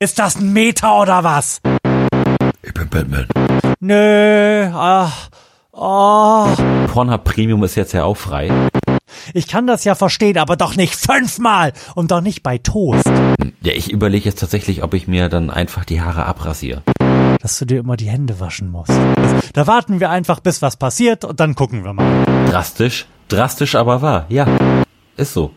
Ist das ein Meter oder was? Ich bin Batman. Nö, ach, oh. Pornhub Premium ist jetzt ja auch frei. Ich kann das ja verstehen, aber doch nicht fünfmal und doch nicht bei Toast. Ja, ich überlege jetzt tatsächlich, ob ich mir dann einfach die Haare abrasiere. Dass du dir immer die Hände waschen musst. Da warten wir einfach, bis was passiert und dann gucken wir mal. Drastisch, drastisch aber wahr. Ja, ist so.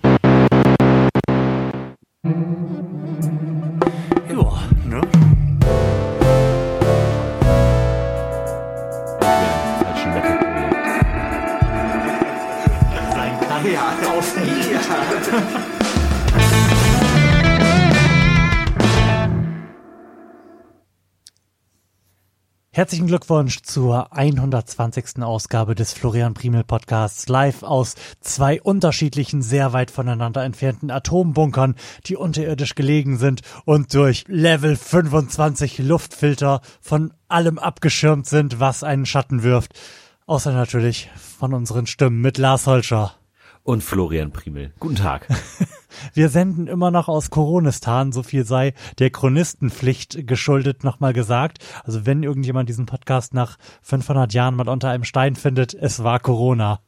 Herzlichen Glückwunsch zur 120. Ausgabe des Florian Primel Podcasts live aus zwei unterschiedlichen, sehr weit voneinander entfernten Atombunkern, die unterirdisch gelegen sind und durch Level 25 Luftfilter von allem abgeschirmt sind, was einen Schatten wirft. Außer natürlich von unseren Stimmen mit Lars Holscher. Und Florian Primel. Guten Tag. Wir senden immer noch aus Koronistan, so viel sei der Chronistenpflicht geschuldet nochmal gesagt. Also wenn irgendjemand diesen Podcast nach 500 Jahren mal unter einem Stein findet, es war Corona.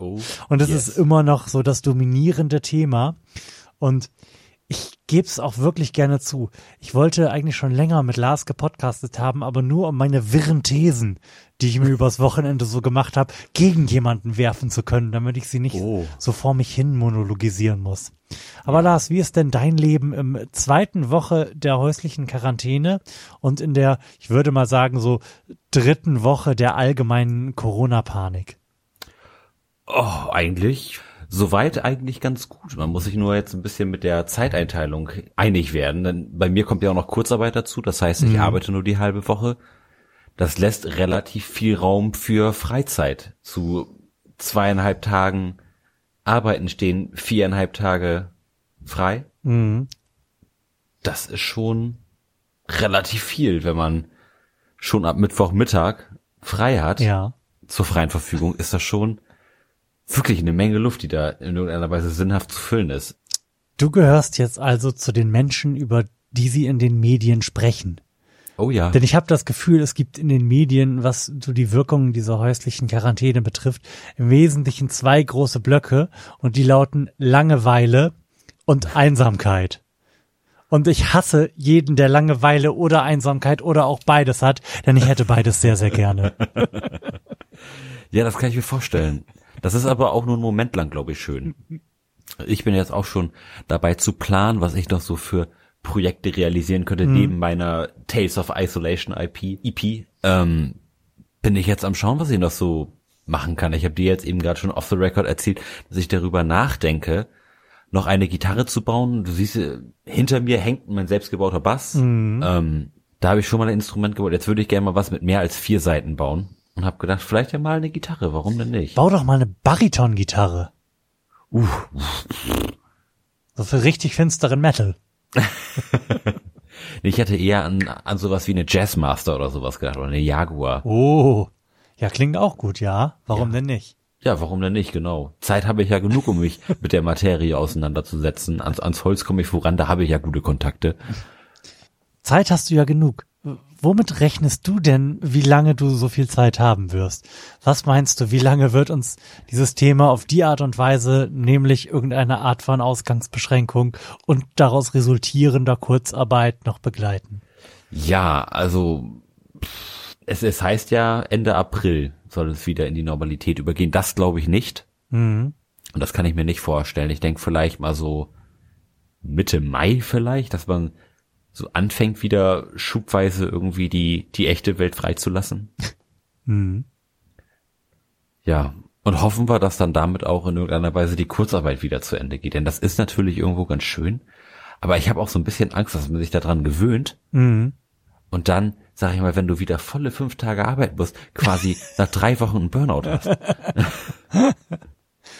Oh, Und es yes. ist immer noch so das dominierende Thema. Und ich gebe es auch wirklich gerne zu. Ich wollte eigentlich schon länger mit Lars gepodcastet haben, aber nur um meine wirren Thesen, die ich mir übers Wochenende so gemacht habe, gegen jemanden werfen zu können, damit ich sie nicht Oh. so vor mich hin monologisieren muss. Aber Lars, wie ist denn dein Leben im zweiten Woche der häuslichen Quarantäne und in der, ich würde mal sagen, so dritten Woche der allgemeinen Corona-Panik? Oh, eigentlich. Soweit eigentlich ganz gut. Man muss sich nur jetzt ein bisschen mit der Zeiteinteilung einig werden. Denn bei mir kommt ja auch noch Kurzarbeit dazu. Das heißt, ich Mhm. arbeite nur die halbe Woche. Das lässt relativ viel Raum für Freizeit. Zu zweieinhalb Tagen arbeiten stehen viereinhalb Tage frei. Mhm. Das ist schon relativ viel, wenn man schon ab Mittwochmittag frei hat. Ja. zur freien Verfügung, ist das schon wirklich eine Menge Luft, die da in irgendeiner Weise sinnhaft zu füllen ist. Du gehörst jetzt also zu den Menschen, über die sie in den Medien sprechen. Oh ja. Denn ich habe das Gefühl, es gibt in den Medien, was so die Wirkungen dieser häuslichen Quarantäne betrifft, im Wesentlichen zwei große Blöcke und die lauten Langeweile und Einsamkeit. Und ich hasse jeden, der Langeweile oder Einsamkeit oder auch beides hat, denn ich hätte beides sehr, sehr gerne. Ja, das kann ich mir vorstellen. Das ist aber auch nur einen Moment lang, glaube ich, schön. Ich bin jetzt auch schon dabei zu planen, was ich noch so für Projekte realisieren könnte, neben meiner Tales of Isolation IP, EP. Ähm, bin ich jetzt am Schauen, was ich noch so machen kann. Ich habe dir jetzt eben gerade schon off the record erzählt, dass ich darüber nachdenke, noch eine Gitarre zu bauen. Du siehst, äh, hinter mir hängt mein selbstgebauter Bass. Ähm, da habe ich schon mal ein Instrument gebaut. Jetzt würde ich gerne mal was mit mehr als vier Seiten bauen. Und habe gedacht, vielleicht ja mal eine Gitarre. Warum denn nicht? Bau doch mal eine Bariton-Gitarre. Uh, So für richtig finsteren Metal. ich hätte eher an, an sowas wie eine Jazzmaster oder sowas gedacht. Oder eine Jaguar. Oh. Ja, klingt auch gut, ja. Warum Ja. denn nicht? Ja, warum denn nicht, genau. Zeit habe ich ja genug, um mich mit der Materie auseinanderzusetzen. Ans, ans Holz komme ich voran, da habe ich ja gute Kontakte. Zeit hast du ja genug. Womit rechnest du denn, wie lange du so viel Zeit haben wirst? Was meinst du, wie lange wird uns dieses Thema auf die Art und Weise, nämlich irgendeine Art von Ausgangsbeschränkung und daraus resultierender Kurzarbeit noch begleiten? Ja, also es, es heißt ja, Ende April soll es wieder in die Normalität übergehen. Das glaube ich nicht. Mhm. Und das kann ich mir nicht vorstellen. Ich denke vielleicht mal so Mitte Mai vielleicht, dass man so anfängt wieder schubweise irgendwie die, die echte Welt freizulassen. Mhm. Ja. Und hoffen wir, dass dann damit auch in irgendeiner Weise die Kurzarbeit wieder zu Ende geht. Denn das ist natürlich irgendwo ganz schön. Aber ich habe auch so ein bisschen Angst, dass man sich daran gewöhnt. Mhm. Und dann, sag ich mal, wenn du wieder volle fünf Tage arbeiten musst, quasi nach drei Wochen einen Burnout hast. ja,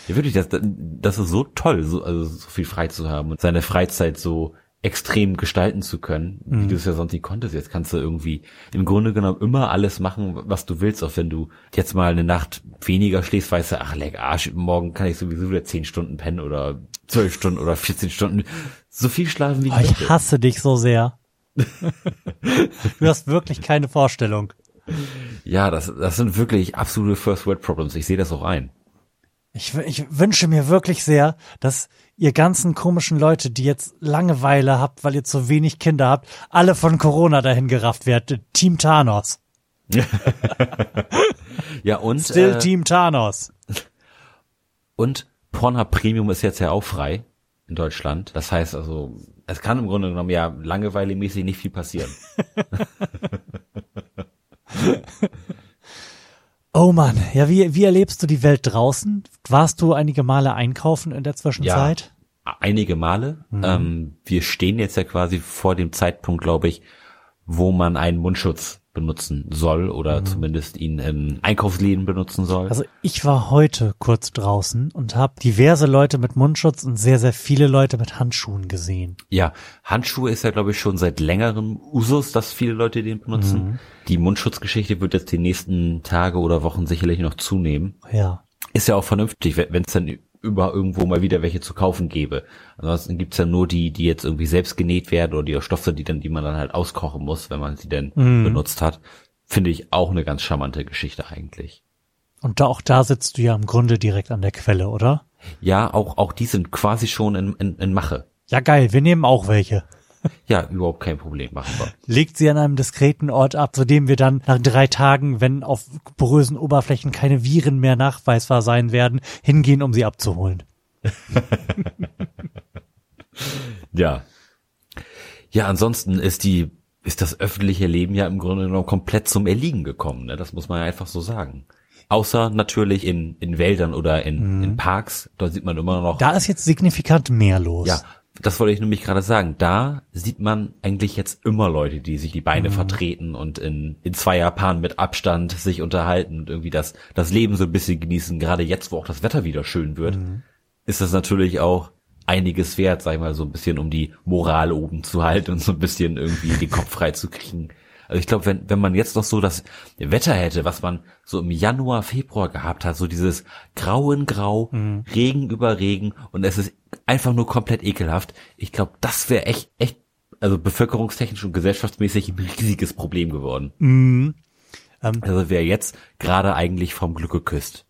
wirklich, das, das ist so toll, so, also so viel frei zu haben und seine Freizeit so extrem gestalten zu können, wie du es ja sonst nie konntest. Jetzt kannst du irgendwie im Grunde genommen immer alles machen, was du willst, auch wenn du jetzt mal eine Nacht weniger schläfst, weißt du, ach leck Arsch, morgen kann ich sowieso wieder zehn Stunden pennen oder zwölf Stunden oder 14 Stunden. So viel schlafen wie ich Oh, ich möchte. hasse dich so sehr. du hast wirklich keine Vorstellung. Ja, das, das sind wirklich absolute First World Problems. Ich sehe das auch ein. Ich, ich wünsche mir wirklich sehr, dass ihr ganzen komischen Leute, die jetzt Langeweile habt, weil ihr zu wenig Kinder habt, alle von Corona dahin gerafft werdet. Team Thanos. ja, und. Still äh, Team Thanos. Und Pornhub Premium ist jetzt ja auch frei in Deutschland. Das heißt also, es kann im Grunde genommen ja langeweilemäßig nicht viel passieren. Oh Mann, ja, wie, wie erlebst du die Welt draußen? Warst du einige Male einkaufen in der Zwischenzeit? Ja, einige Male. Mhm. Ähm, wir stehen jetzt ja quasi vor dem Zeitpunkt, glaube ich, wo man einen Mundschutz benutzen soll oder mhm. zumindest ihn in Einkaufsläden benutzen soll. Also ich war heute kurz draußen und habe diverse Leute mit Mundschutz und sehr, sehr viele Leute mit Handschuhen gesehen. Ja, Handschuhe ist ja, glaube ich, schon seit längerem Usus, dass viele Leute den benutzen. Mhm. Die Mundschutzgeschichte wird jetzt die nächsten Tage oder Wochen sicherlich noch zunehmen. Ja. Ist ja auch vernünftig, wenn es dann über irgendwo mal wieder welche zu kaufen gäbe. Ansonsten gibt's ja nur die, die jetzt irgendwie selbst genäht werden oder die Stoffe, die dann, die man dann halt auskochen muss, wenn man sie denn mm. benutzt hat. Finde ich auch eine ganz charmante Geschichte eigentlich. Und da, auch da sitzt du ja im Grunde direkt an der Quelle, oder? Ja, auch, auch die sind quasi schon in, in, in Mache. Ja, geil, wir nehmen auch welche. Ja, überhaupt kein Problem, machen wir. Legt sie an einem diskreten Ort ab, zu dem wir dann nach drei Tagen, wenn auf porösen Oberflächen keine Viren mehr nachweisbar sein werden, hingehen, um sie abzuholen. ja. Ja, ansonsten ist die, ist das öffentliche Leben ja im Grunde genommen komplett zum Erliegen gekommen, ne? Das muss man ja einfach so sagen. Außer natürlich in, in Wäldern oder in, mhm. in Parks, da sieht man immer noch. Da ist jetzt signifikant mehr los. Ja, das wollte ich nämlich gerade sagen. Da sieht man eigentlich jetzt immer Leute, die sich die Beine mhm. vertreten und in, in Zweierpaaren mit Abstand sich unterhalten und irgendwie das, das Leben so ein bisschen genießen. Gerade jetzt, wo auch das Wetter wieder schön wird, mhm. ist das natürlich auch einiges wert, sag ich mal, so ein bisschen, um die Moral oben zu halten und so ein bisschen irgendwie den Kopf frei zu kriegen. Also ich glaube, wenn, wenn man jetzt noch so das Wetter hätte, was man so im Januar, Februar gehabt hat, so dieses Grau in Grau, mhm. Regen über Regen und es ist einfach nur komplett ekelhaft. Ich glaube, das wäre echt, echt, also bevölkerungstechnisch und gesellschaftsmäßig ein riesiges Problem geworden. Mhm. Ähm, also wäre jetzt gerade eigentlich vom Glück geküsst.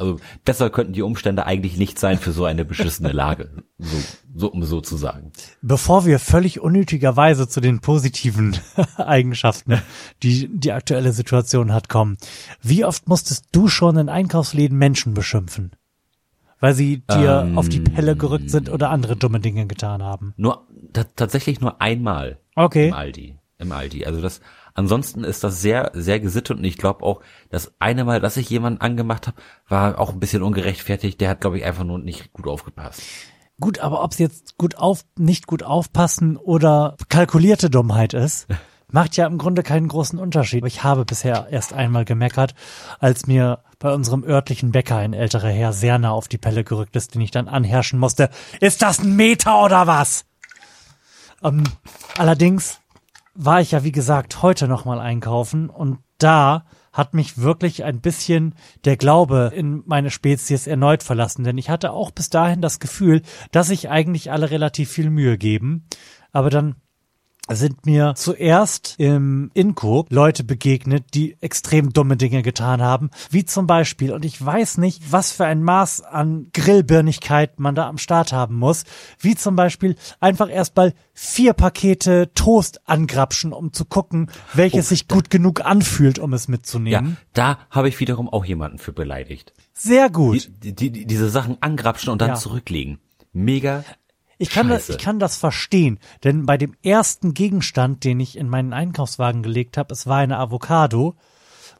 Also besser könnten die Umstände eigentlich nicht sein für so eine beschissene Lage, so, so um so zu sagen. Bevor wir völlig unnötigerweise zu den positiven Eigenschaften, die die aktuelle Situation hat, kommen, wie oft musstest du schon in Einkaufsläden Menschen beschimpfen? Weil sie dir ähm, auf die Pelle gerückt sind oder andere dumme Dinge getan haben? Nur tatsächlich nur einmal. Okay. Im Aldi. Im Aldi. Also das Ansonsten ist das sehr, sehr gesittet und ich glaube auch, das eine Mal, dass ich jemanden angemacht habe, war auch ein bisschen ungerechtfertigt. Der hat, glaube ich, einfach nur nicht gut aufgepasst. Gut, aber ob es jetzt gut auf, nicht gut aufpassen oder kalkulierte Dummheit ist, macht ja im Grunde keinen großen Unterschied. Ich habe bisher erst einmal gemeckert, als mir bei unserem örtlichen Bäcker ein älterer Herr sehr nah auf die Pelle gerückt ist, den ich dann anherrschen musste. Ist das ein Meter oder was? Ähm, allerdings war ich ja, wie gesagt, heute nochmal einkaufen und da hat mich wirklich ein bisschen der Glaube in meine Spezies erneut verlassen, denn ich hatte auch bis dahin das Gefühl, dass sich eigentlich alle relativ viel Mühe geben, aber dann sind mir zuerst im Inko Leute begegnet, die extrem dumme Dinge getan haben, wie zum Beispiel, und ich weiß nicht, was für ein Maß an Grillbirnigkeit man da am Start haben muss, wie zum Beispiel einfach erstmal vier Pakete Toast angrapschen, um zu gucken, welches oh, sich gut genug anfühlt, um es mitzunehmen. Ja, da habe ich wiederum auch jemanden für beleidigt. Sehr gut. Die, die, die, diese Sachen angrapschen und dann ja. zurücklegen. Mega ich kann, das, ich kann das verstehen, denn bei dem ersten Gegenstand, den ich in meinen Einkaufswagen gelegt habe, es war eine Avocado,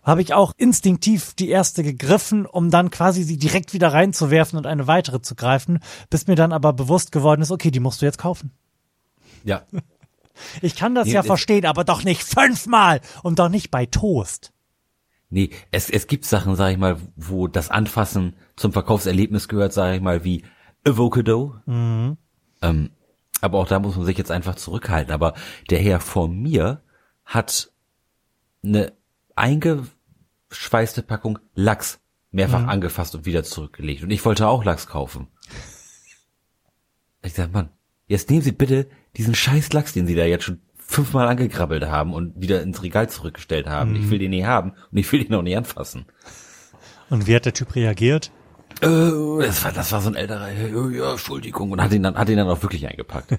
habe ich auch instinktiv die erste gegriffen, um dann quasi sie direkt wieder reinzuwerfen und eine weitere zu greifen, bis mir dann aber bewusst geworden ist, okay, die musst du jetzt kaufen. Ja. Ich kann das nee, ja verstehen, aber doch nicht fünfmal und doch nicht bei Toast. Nee, es, es gibt Sachen, sag ich mal, wo das Anfassen zum Verkaufserlebnis gehört, sag ich mal, wie Avocado. Mhm. Ähm, aber auch da muss man sich jetzt einfach zurückhalten. Aber der Herr vor mir hat eine eingeschweißte Packung Lachs mehrfach mhm. angefasst und wieder zurückgelegt. Und ich wollte auch Lachs kaufen. Ich sag, Mann, jetzt nehmen Sie bitte diesen scheiß Lachs, den Sie da jetzt schon fünfmal angegrabbelt haben und wieder ins Regal zurückgestellt haben. Ich will den nie haben und ich will ihn auch nicht anfassen. Und wie hat der Typ reagiert? Äh, das war, das war so ein älterer, ja, ja, Entschuldigung, und hat ihn dann, hat ihn dann auch wirklich eingepackt.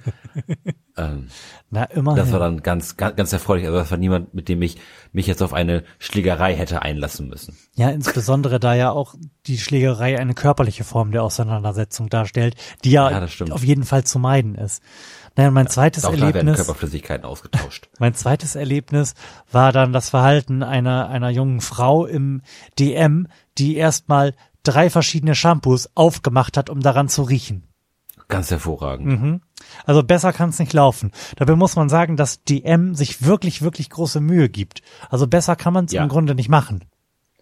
ähm, Na, immerhin. das war dann ganz, ganz, ganz erfreulich. Also das war niemand, mit dem ich mich jetzt auf eine Schlägerei hätte einlassen müssen. Ja, insbesondere da ja auch die Schlägerei eine körperliche Form der Auseinandersetzung darstellt, die ja, Ja, auf jeden Fall zu meiden ist. Naja, mein zweites Auch da werden Erlebnis, Körperflüssigkeiten ausgetauscht. mein zweites Erlebnis war dann das Verhalten einer, einer jungen Frau im DM, die erstmal drei verschiedene Shampoos aufgemacht hat, um daran zu riechen. Ganz hervorragend. Mhm. Also besser kann es nicht laufen. Dabei muss man sagen, dass DM sich wirklich, wirklich große Mühe gibt. Also besser kann man es Ja. im Grunde nicht machen.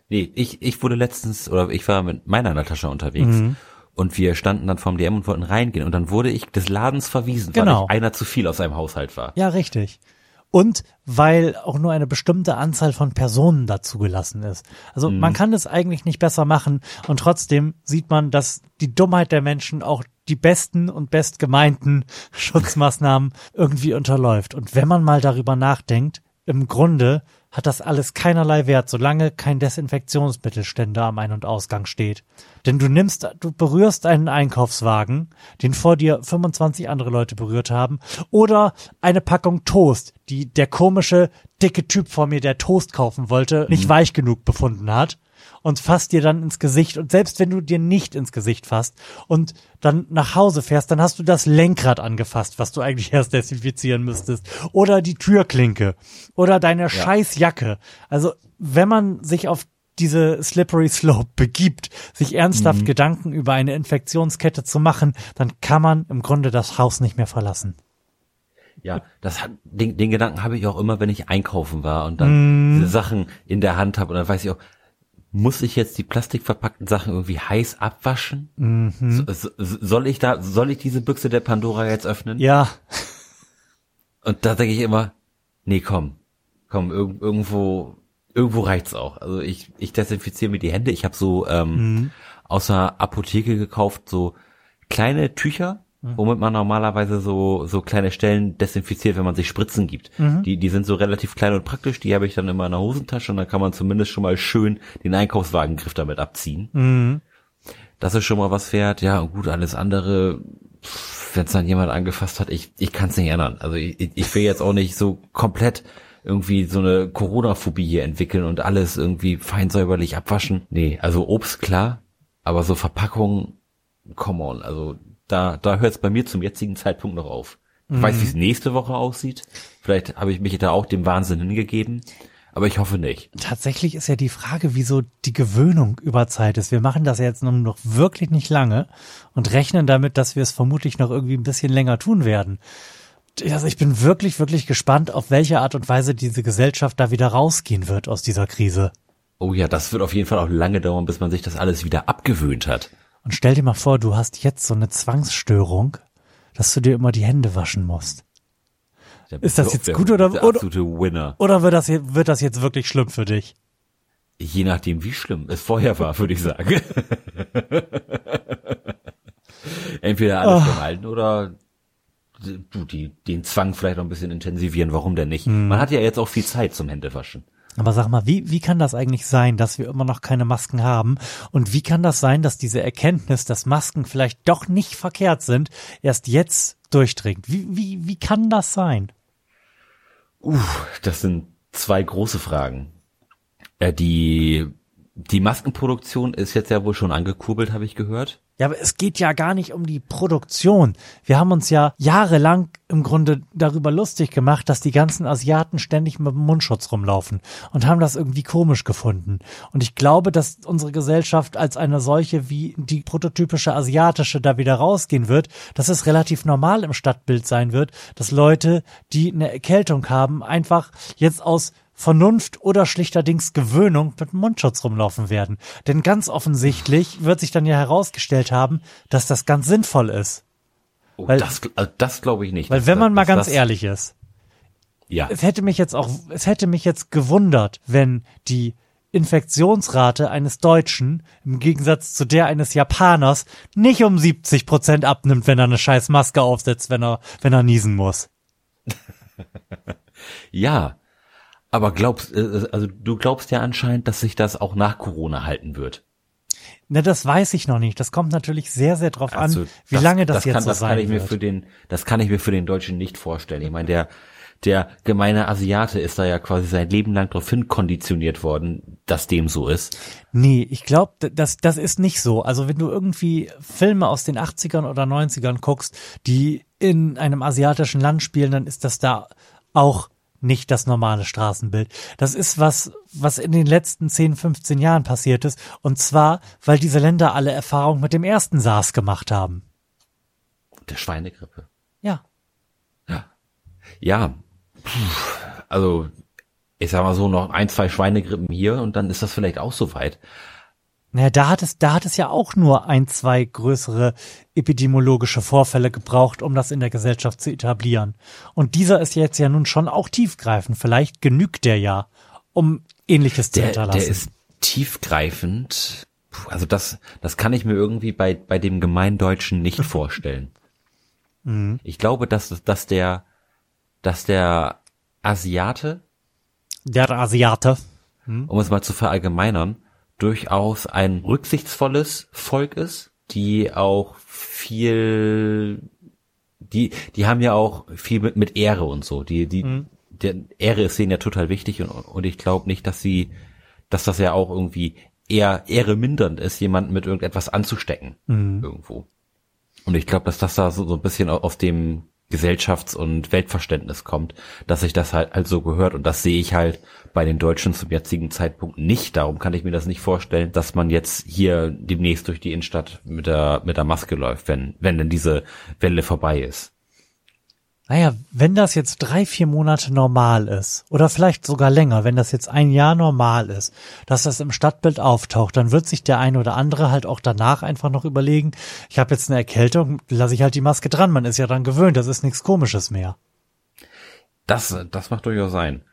Nee, ich, ich wurde letztens, oder ich war mit meiner Natascha unterwegs Mhm. und wir standen dann vorm DM und wollten reingehen und dann wurde ich des Ladens verwiesen, Genau. weil ich einer zu viel aus einem Haushalt war. Ja, richtig. Und weil auch nur eine bestimmte Anzahl von Personen dazugelassen ist. Also man kann es eigentlich nicht besser machen und trotzdem sieht man, dass die Dummheit der Menschen auch die besten und bestgemeinten Schutzmaßnahmen irgendwie unterläuft. Und wenn man mal darüber nachdenkt, im Grunde hat das alles keinerlei Wert, solange kein Desinfektionsmittelständer am Ein- und Ausgang steht. Denn du nimmst, du berührst einen Einkaufswagen, den vor dir 25 andere Leute berührt haben, oder eine Packung Toast, die der komische, dicke Typ vor mir, der Toast kaufen wollte, nicht weich genug befunden hat und fasst dir dann ins Gesicht. Und selbst wenn du dir nicht ins Gesicht fasst und dann nach Hause fährst, dann hast du das Lenkrad angefasst, was du eigentlich erst desinfizieren müsstest. Oder die Türklinke. Oder deine Scheißjacke. Also, wenn man sich auf diese Slippery Slope begibt, sich ernsthaft Gedanken über eine Infektionskette zu machen, dann kann man im Grunde das Haus nicht mehr verlassen. Ja, das hat, den, den Gedanken habe ich auch immer, wenn ich einkaufen war und dann diese Sachen in der Hand habe und dann weiß ich auch, muss ich jetzt die plastikverpackten Sachen irgendwie heiß abwaschen? So, so, soll ich da, soll ich diese Büchse der Pandora jetzt öffnen? Ja, Und da denke ich immer, nee, komm, komm, irg irgendwo, irgendwo reicht's auch. Also ich, ich desinfiziere mir die Hände. Ich habe so ähm, aus der Apotheke gekauft so kleine Tücher, womit man normalerweise so so kleine Stellen desinfiziert, wenn man sich Spritzen gibt. Die die sind so relativ klein und praktisch. Die habe ich dann immer in der Hosentasche und dann kann man zumindest schon mal schön den Einkaufswagengriff damit abziehen. Das ist schon mal was wert. Ja, gut, alles andere wenn es dann jemand angefasst hat, ich, ich kann es nicht ändern. Also ich, ich- ich will jetzt auch nicht so komplett irgendwie so eine Corona-Phobie hier entwickeln und alles irgendwie fein säuberlich abwaschen. Nee, also Obst klar, aber so Verpackungen, come on, also da, da hört es bei mir zum jetzigen Zeitpunkt noch auf. Ich weiß, wie es nächste Woche aussieht. Vielleicht habe ich mich da auch dem Wahnsinn hingegeben, aber ich hoffe nicht. tatsächlich ist ja die Frage, wieso die Gewöhnung über Zeit ist. Wir machen das ja jetzt nun noch wirklich nicht lange und rechnen damit, dass wir es vermutlich noch irgendwie ein bisschen länger tun werden. Also ich bin wirklich, wirklich gespannt, auf welche Art und Weise diese Gesellschaft da wieder rausgehen wird aus dieser Krise. Oh ja, das wird auf jeden Fall auch lange dauern, bis man sich das alles wieder abgewöhnt hat. Und stell dir mal vor, du hast jetzt so eine Zwangsstörung, dass du dir immer die Hände waschen musst. Der- Ist das jetzt gut oder- der oder- Winner. Oder wird das, wird das jetzt wirklich schlimm für dich? Je nachdem, wie schlimm es vorher war, würde ich sagen. Entweder alles beim Alten oder du, die, den Zwang vielleicht noch ein bisschen intensivieren. Warum denn nicht? Man hat ja jetzt auch viel Zeit zum Händewaschen. Aber sag mal, wie, wie kann das eigentlich sein, dass wir immer noch keine Masken haben? Und wie kann das sein, dass diese Erkenntnis, dass Masken vielleicht doch nicht verkehrt sind, erst jetzt durchdringt? Wie, wie, wie kann das sein? Das sind zwei große Fragen. Äh, die, die Maskenproduktion ist jetzt ja wohl schon angekurbelt, habe ich gehört. Ja, aber es geht ja gar nicht um die Produktion. Wir haben uns ja jahrelang im Grunde darüber lustig gemacht, dass die ganzen Asiaten ständig mit dem Mundschutz rumlaufen und haben das irgendwie komisch gefunden. Und ich glaube, dass unsere Gesellschaft als eine solche wie die prototypische asiatische da wieder rausgehen wird, dass es relativ normal im Stadtbild sein wird, dass Leute, die eine Erkältung haben, einfach jetzt aus Vernunft oder schlichterdings Gewöhnung mit Mundschutz rumlaufen werden. Denn ganz offensichtlich wird sich dann ja herausgestellt haben, dass das ganz sinnvoll ist. Oh, Weil- das, also das glaube ich nicht. Weil wenn man das- mal dass ganz das, ehrlich ist, Ja, es hätte mich jetzt auch, es hätte mich jetzt gewundert, wenn die Infektionsrate eines Deutschen im Gegensatz zu der eines Japaners nicht um 70 Prozent abnimmt, wenn er eine scheiß Maske aufsetzt, wenn er, wenn er niesen muss. Ja, aber glaubst, äh, also du glaubst ja anscheinend, dass sich das auch nach Corona halten wird. Na, das weiß ich noch nicht. Das kommt natürlich sehr, sehr drauf Also an, wie lange das, jetzt kann, so das sein kann ich mir wird. für den, das kann ich mir für den Deutschen nicht vorstellen. Ich meine, der, der gemeine Asiate ist da ja quasi sein Leben lang darauf hinkonditioniert worden, dass dem so ist. Nee, ich glaube, das, das ist nicht so. Also wenn du irgendwie Filme aus den 80ern oder 90ern guckst, die in einem asiatischen Land spielen, dann ist das da auch nicht das normale Straßenbild. Das ist was, was in den letzten 10, 15 Jahren passiert ist. Und zwar, weil diese Länder alle Erfahrung mit dem ersten SARS gemacht haben. Der Schweinegrippe. Ja. Ja, puh, also ich sag mal so noch ein, zwei Schweinegrippen hier und dann ist das vielleicht auch soweit. Naja, da hat es, da hat es ja auch nur ein, zwei größere epidemiologische Vorfälle gebraucht, um das in der Gesellschaft zu etablieren. Und dieser ist jetzt ja nun schon auch tiefgreifend. Vielleicht genügt der ja, um Ähnliches zu Der, hinterlassen. der ist tiefgreifend. Puh, also das, das kann ich mir irgendwie bei, bei dem Gemeindeutschen nicht vorstellen. Mhm. Ich glaube, dass, dass der, dass der Asiate, der Asiate. um es mal zu verallgemeinern, durchaus ein rücksichtsvolles Volk ist, die auch viel, die, die haben ja auch viel mit, mit Ehre und so. Die, die, der Ehre ist denen ja total wichtig und, und ich glaube nicht, dass sie, dass das ja auch irgendwie eher Ehre mindernd ist, jemanden mit irgendetwas anzustecken irgendwo. Und ich glaube, dass das da so, so ein bisschen au- auf dem Gesellschafts- und Weltverständnis kommt, dass sich das halt, so gehört. Und das sehe ich halt bei den Deutschen zum jetzigen Zeitpunkt nicht. Darum kann ich mir das nicht vorstellen, dass man jetzt hier demnächst durch die Innenstadt mit der, mit der Maske läuft, wenn, wenn denn diese Welle vorbei ist. Naja, wenn das jetzt drei, vier Monate normal ist, oder vielleicht sogar länger, wenn das jetzt ein Jahr normal ist, dass das im Stadtbild auftaucht, dann wird sich der eine oder andere halt auch danach einfach noch überlegen, ich habe jetzt eine Erkältung, lasse ich halt die Maske dran, man ist ja dann gewöhnt, das ist nichts komisches mehr. Das, das macht durchaus sein.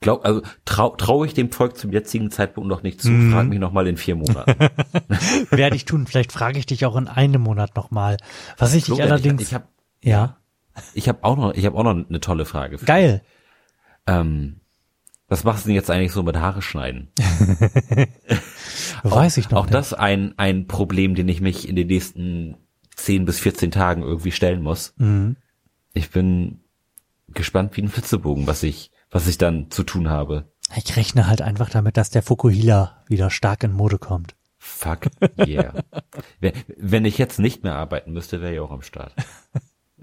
Glaub, also trau, traue ich dem Volk zum jetzigen Zeitpunkt noch nicht zu. Frag mich noch mal in vier Monaten. Werde ich tun, vielleicht frage ich dich auch in einem Monat nochmal. Was ich dich Florian, allerdings, ich, ich habe ja, ich hab auch noch, ich habe auch noch eine tolle Frage. Dich. geil. Ähm, was machst du denn jetzt eigentlich so mit Haare schneiden? Weiß ich noch Auch nicht. das ein, ein Problem, den ich mich in den nächsten 10 bis 14 Tagen irgendwie stellen muss. Mhm. Ich bin gespannt wie ein Flitzebogen, was ich, was ich dann zu tun habe. Ich rechne halt einfach damit, dass der Fukuhila wieder stark in Mode kommt. Fuck yeah. Wenn- ich jetzt nicht mehr arbeiten müsste, wäre ich auch am Start.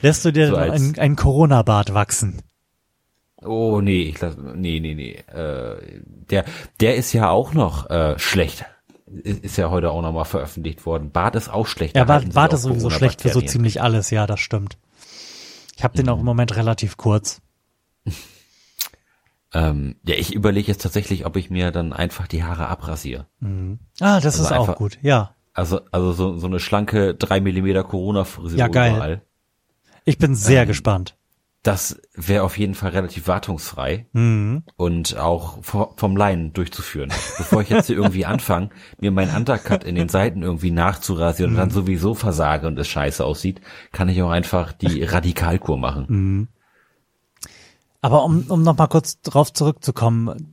Lässt du dir So dann als- ein, ein Corona-Bart wachsen? Oh nee, ich lass, nee, nee, nee. Äh, der, der ist ja auch noch äh, schlecht. Ist ja heute auch nochmal veröffentlicht worden. Bart ist auch schlecht. Ja, Bart, Bart ist sowieso schlecht für so ziemlich alles, ja, das stimmt. Ich habe den auch im Moment relativ kurz. Ähm, ja, ich überlege jetzt tatsächlich, ob ich mir dann einfach die Haare abrasiere. Ah, das Also ist auch einfach- gut, ja. Also, also so, so eine schlanke drei Millimeter Corona-Frisur Ja, geil. überall. Ich bin sehr Ähm, gespannt. Das wäre auf jeden Fall relativ wartungsfrei Mhm. und auch vo- vom Laien durchzuführen. Bevor ich jetzt hier irgendwie anfange, mir meinen Undercut in den Seiten irgendwie nachzurasieren und dann Mhm. sowieso versage und es scheiße aussieht, kann ich auch einfach die Radikalkur machen. Mhm. Aber um, um nochmal kurz drauf zurückzukommen,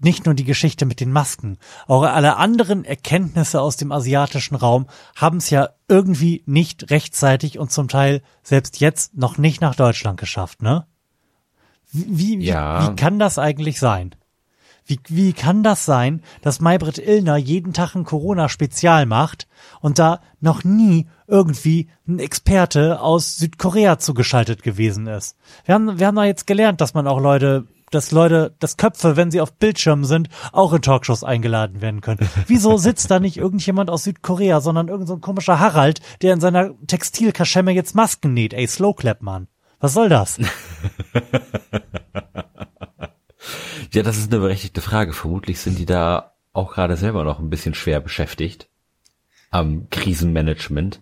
nicht nur die Geschichte mit den Masken, auch alle anderen Erkenntnisse aus dem asiatischen Raum haben es ja irgendwie nicht rechtzeitig und zum Teil selbst jetzt noch nicht nach Deutschland geschafft, ne? Wie, wie, Ja. wie kann das eigentlich sein? Wie, wie kann das sein, dass Maybrit Illner jeden Tag ein Corona-Spezial macht und da noch nie irgendwie ein Experte aus Südkorea zugeschaltet gewesen ist? Wir haben, wir haben da jetzt gelernt, dass man auch Leute, dass Leute, dass Köpfe, wenn sie auf Bildschirmen sind, auch in Talkshows eingeladen werden können. Wieso sitzt da nicht irgendjemand aus Südkorea, sondern irgend so komischer Harald, der in seiner Textilkaschemme jetzt Masken näht? Ey, Slowclap, Mann. Was soll das? Ja, das ist eine berechtigte Frage. Vermutlich sind die da auch gerade selber noch ein bisschen schwer beschäftigt am Krisenmanagement.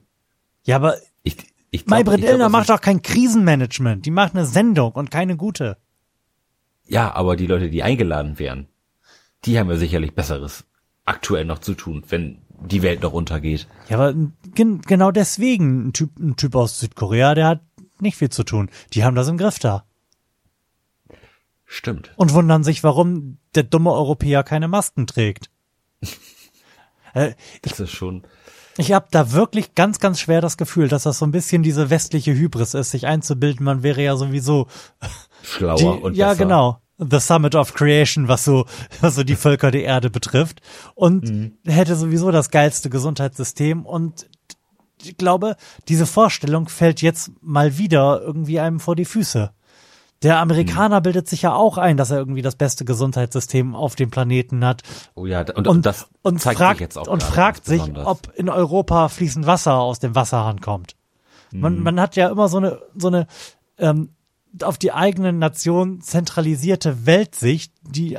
Ja, aber Ich, ich glaub, Maybrit Illner macht doch kein Krisenmanagement. Die macht eine Sendung und keine gute. Ja, aber die Leute, die eingeladen wären, die haben ja sicherlich Besseres aktuell noch zu tun, wenn die Welt noch untergeht. Ja, aber gen genau deswegen ein Typ, ein Typ aus Südkorea, der hat nicht viel zu tun. Die haben das im Griff da. Stimmt. Und wundern sich, warum der dumme Europäer keine Masken trägt. äh, Das ist schon. Ich habe da wirklich ganz, ganz schwer das Gefühl, dass das so ein bisschen diese westliche Hybris ist, sich einzubilden, man wäre ja sowieso Schlauer die, und ja besser. genau The Summit of Creation, was so was so die Völker der Erde betrifft und Mhm. hätte sowieso das geilste Gesundheitssystem und ich glaube, diese Vorstellung fällt jetzt mal wieder irgendwie einem vor die Füße. Der Amerikaner bildet sich ja auch ein, dass er irgendwie das beste Gesundheitssystem auf dem Planeten hat Oh ja, und, und, das und zeigt fragt, sich jetzt auch und fragt sich, ob in Europa fließend Wasser aus dem Wasserhahn kommt. Mhm. Man, man hat ja immer so eine, so eine ähm, auf die eigene Nation zentralisierte Weltsicht, die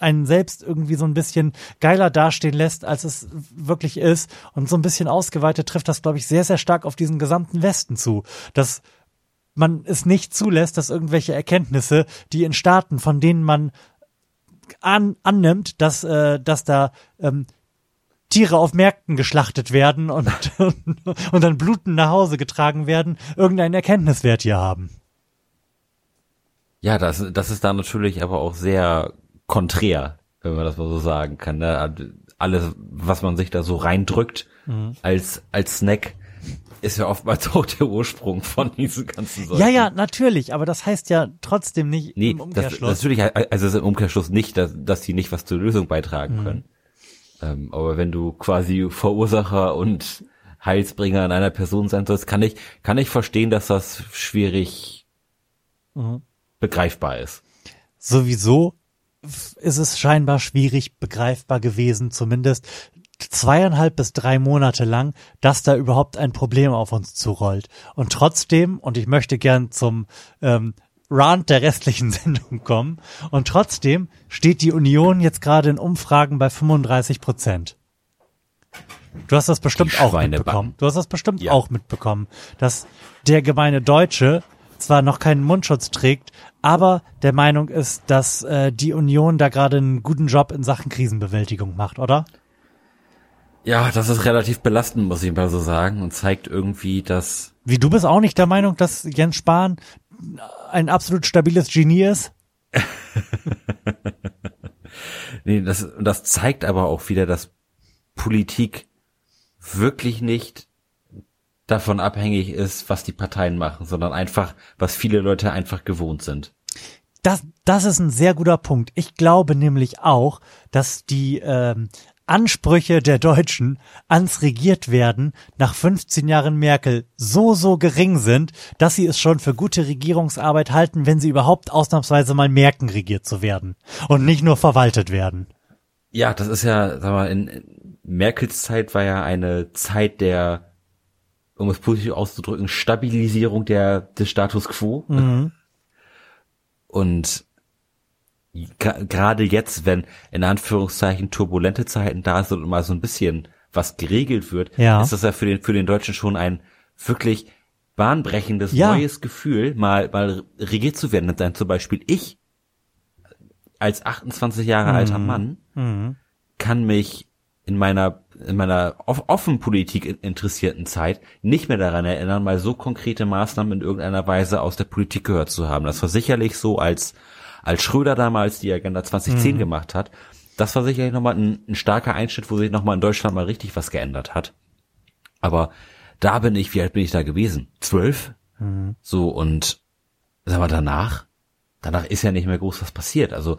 einen selbst irgendwie so ein bisschen geiler dastehen lässt, als es wirklich ist. Und so ein bisschen ausgeweitet trifft das, glaube ich, sehr, sehr stark auf diesen gesamten Westen zu. Dass man es nicht zulässt, dass irgendwelche Erkenntnisse, die in Staaten, von denen man an, annimmt, dass, äh, dass da ähm, Tiere auf Märkten geschlachtet werden und, und dann blutend nach Hause getragen werden, irgendeinen Erkenntniswert hier haben. Ja, das, das ist da natürlich aber auch sehr konträr, wenn man das mal so sagen kann. Ne? Alles, was man sich da so reindrückt Mhm. als, als Snack, ist ja oftmals auch der Ursprung von diesen ganzen Sachen. Ja, ja, natürlich, aber das heißt ja trotzdem nicht Nee, im das, Umkehrschluss. natürlich, also ist im Umkehrschluss nicht, dass, dass die nicht was zur Lösung beitragen Mhm. können. Ähm, aber wenn du quasi Verursacher und Heilsbringer in einer Person sein sollst, kann ich, kann ich verstehen, dass das schwierig Mhm. begreifbar ist. Sowieso ist es scheinbar schwierig begreifbar gewesen, zumindest zweieinhalb bis drei Monate lang, dass da überhaupt ein Problem auf uns zurollt. Und trotzdem, und ich möchte gern zum ähm, Rant der restlichen Sendung kommen, und trotzdem steht die Union jetzt gerade in Umfragen bei 35 Prozent. Du hast das bestimmt auch mitbekommen. Du hast das bestimmt Ja. auch mitbekommen, dass der gemeine Deutsche zwar noch keinen Mundschutz trägt, aber der Meinung ist, dass äh, die Union da gerade einen guten Job in Sachen Krisenbewältigung macht, oder? Ja, das ist relativ belastend, muss ich mal so sagen, und zeigt irgendwie, dass Wie du bist auch nicht der Meinung, dass Jens Spahn ein absolut stabiles Genie ist? Nee, das, das zeigt aber auch wieder, dass Politik wirklich nicht davon abhängig ist, was die Parteien machen, sondern einfach, was viele Leute einfach gewohnt sind. Das, das ist ein sehr guter Punkt. Ich glaube nämlich auch, dass die ähm, Ansprüche der Deutschen ans regiert werden nach 15 Jahren Merkel so, so gering sind, dass sie es schon für gute Regierungsarbeit halten, wenn sie überhaupt ausnahmsweise mal merken, regiert zu werden und nicht nur verwaltet werden. Ja, das ist ja, sag mal, in Merkels Zeit war ja eine Zeit der, um es positiv auszudrücken, Stabilisierung der, des Status quo. Und gra- gerade jetzt, wenn in Anführungszeichen turbulente Zeiten da sind und mal so ein bisschen was geregelt wird, Ja. ist das ja für den, für den Deutschen schon ein wirklich bahnbrechendes Ja. neues Gefühl, mal, mal regiert zu werden. Dann zum Beispiel ich als 28 Jahre alter Mann kann mich in meiner in meiner off offen Politik in- interessierten Zeit nicht mehr daran erinnern, mal so konkrete Maßnahmen in irgendeiner Weise aus der Politik gehört zu haben. Das war sicherlich so, als als Schröder damals die Agenda 2010 gemacht hat. Das war sicherlich nochmal ein, ein starker Einschnitt, wo sich nochmal in Deutschland mal richtig was geändert hat. Aber da bin ich, wie alt bin ich da gewesen? Zwölf? So und sag mal danach, danach ist ja nicht mehr groß was passiert. Also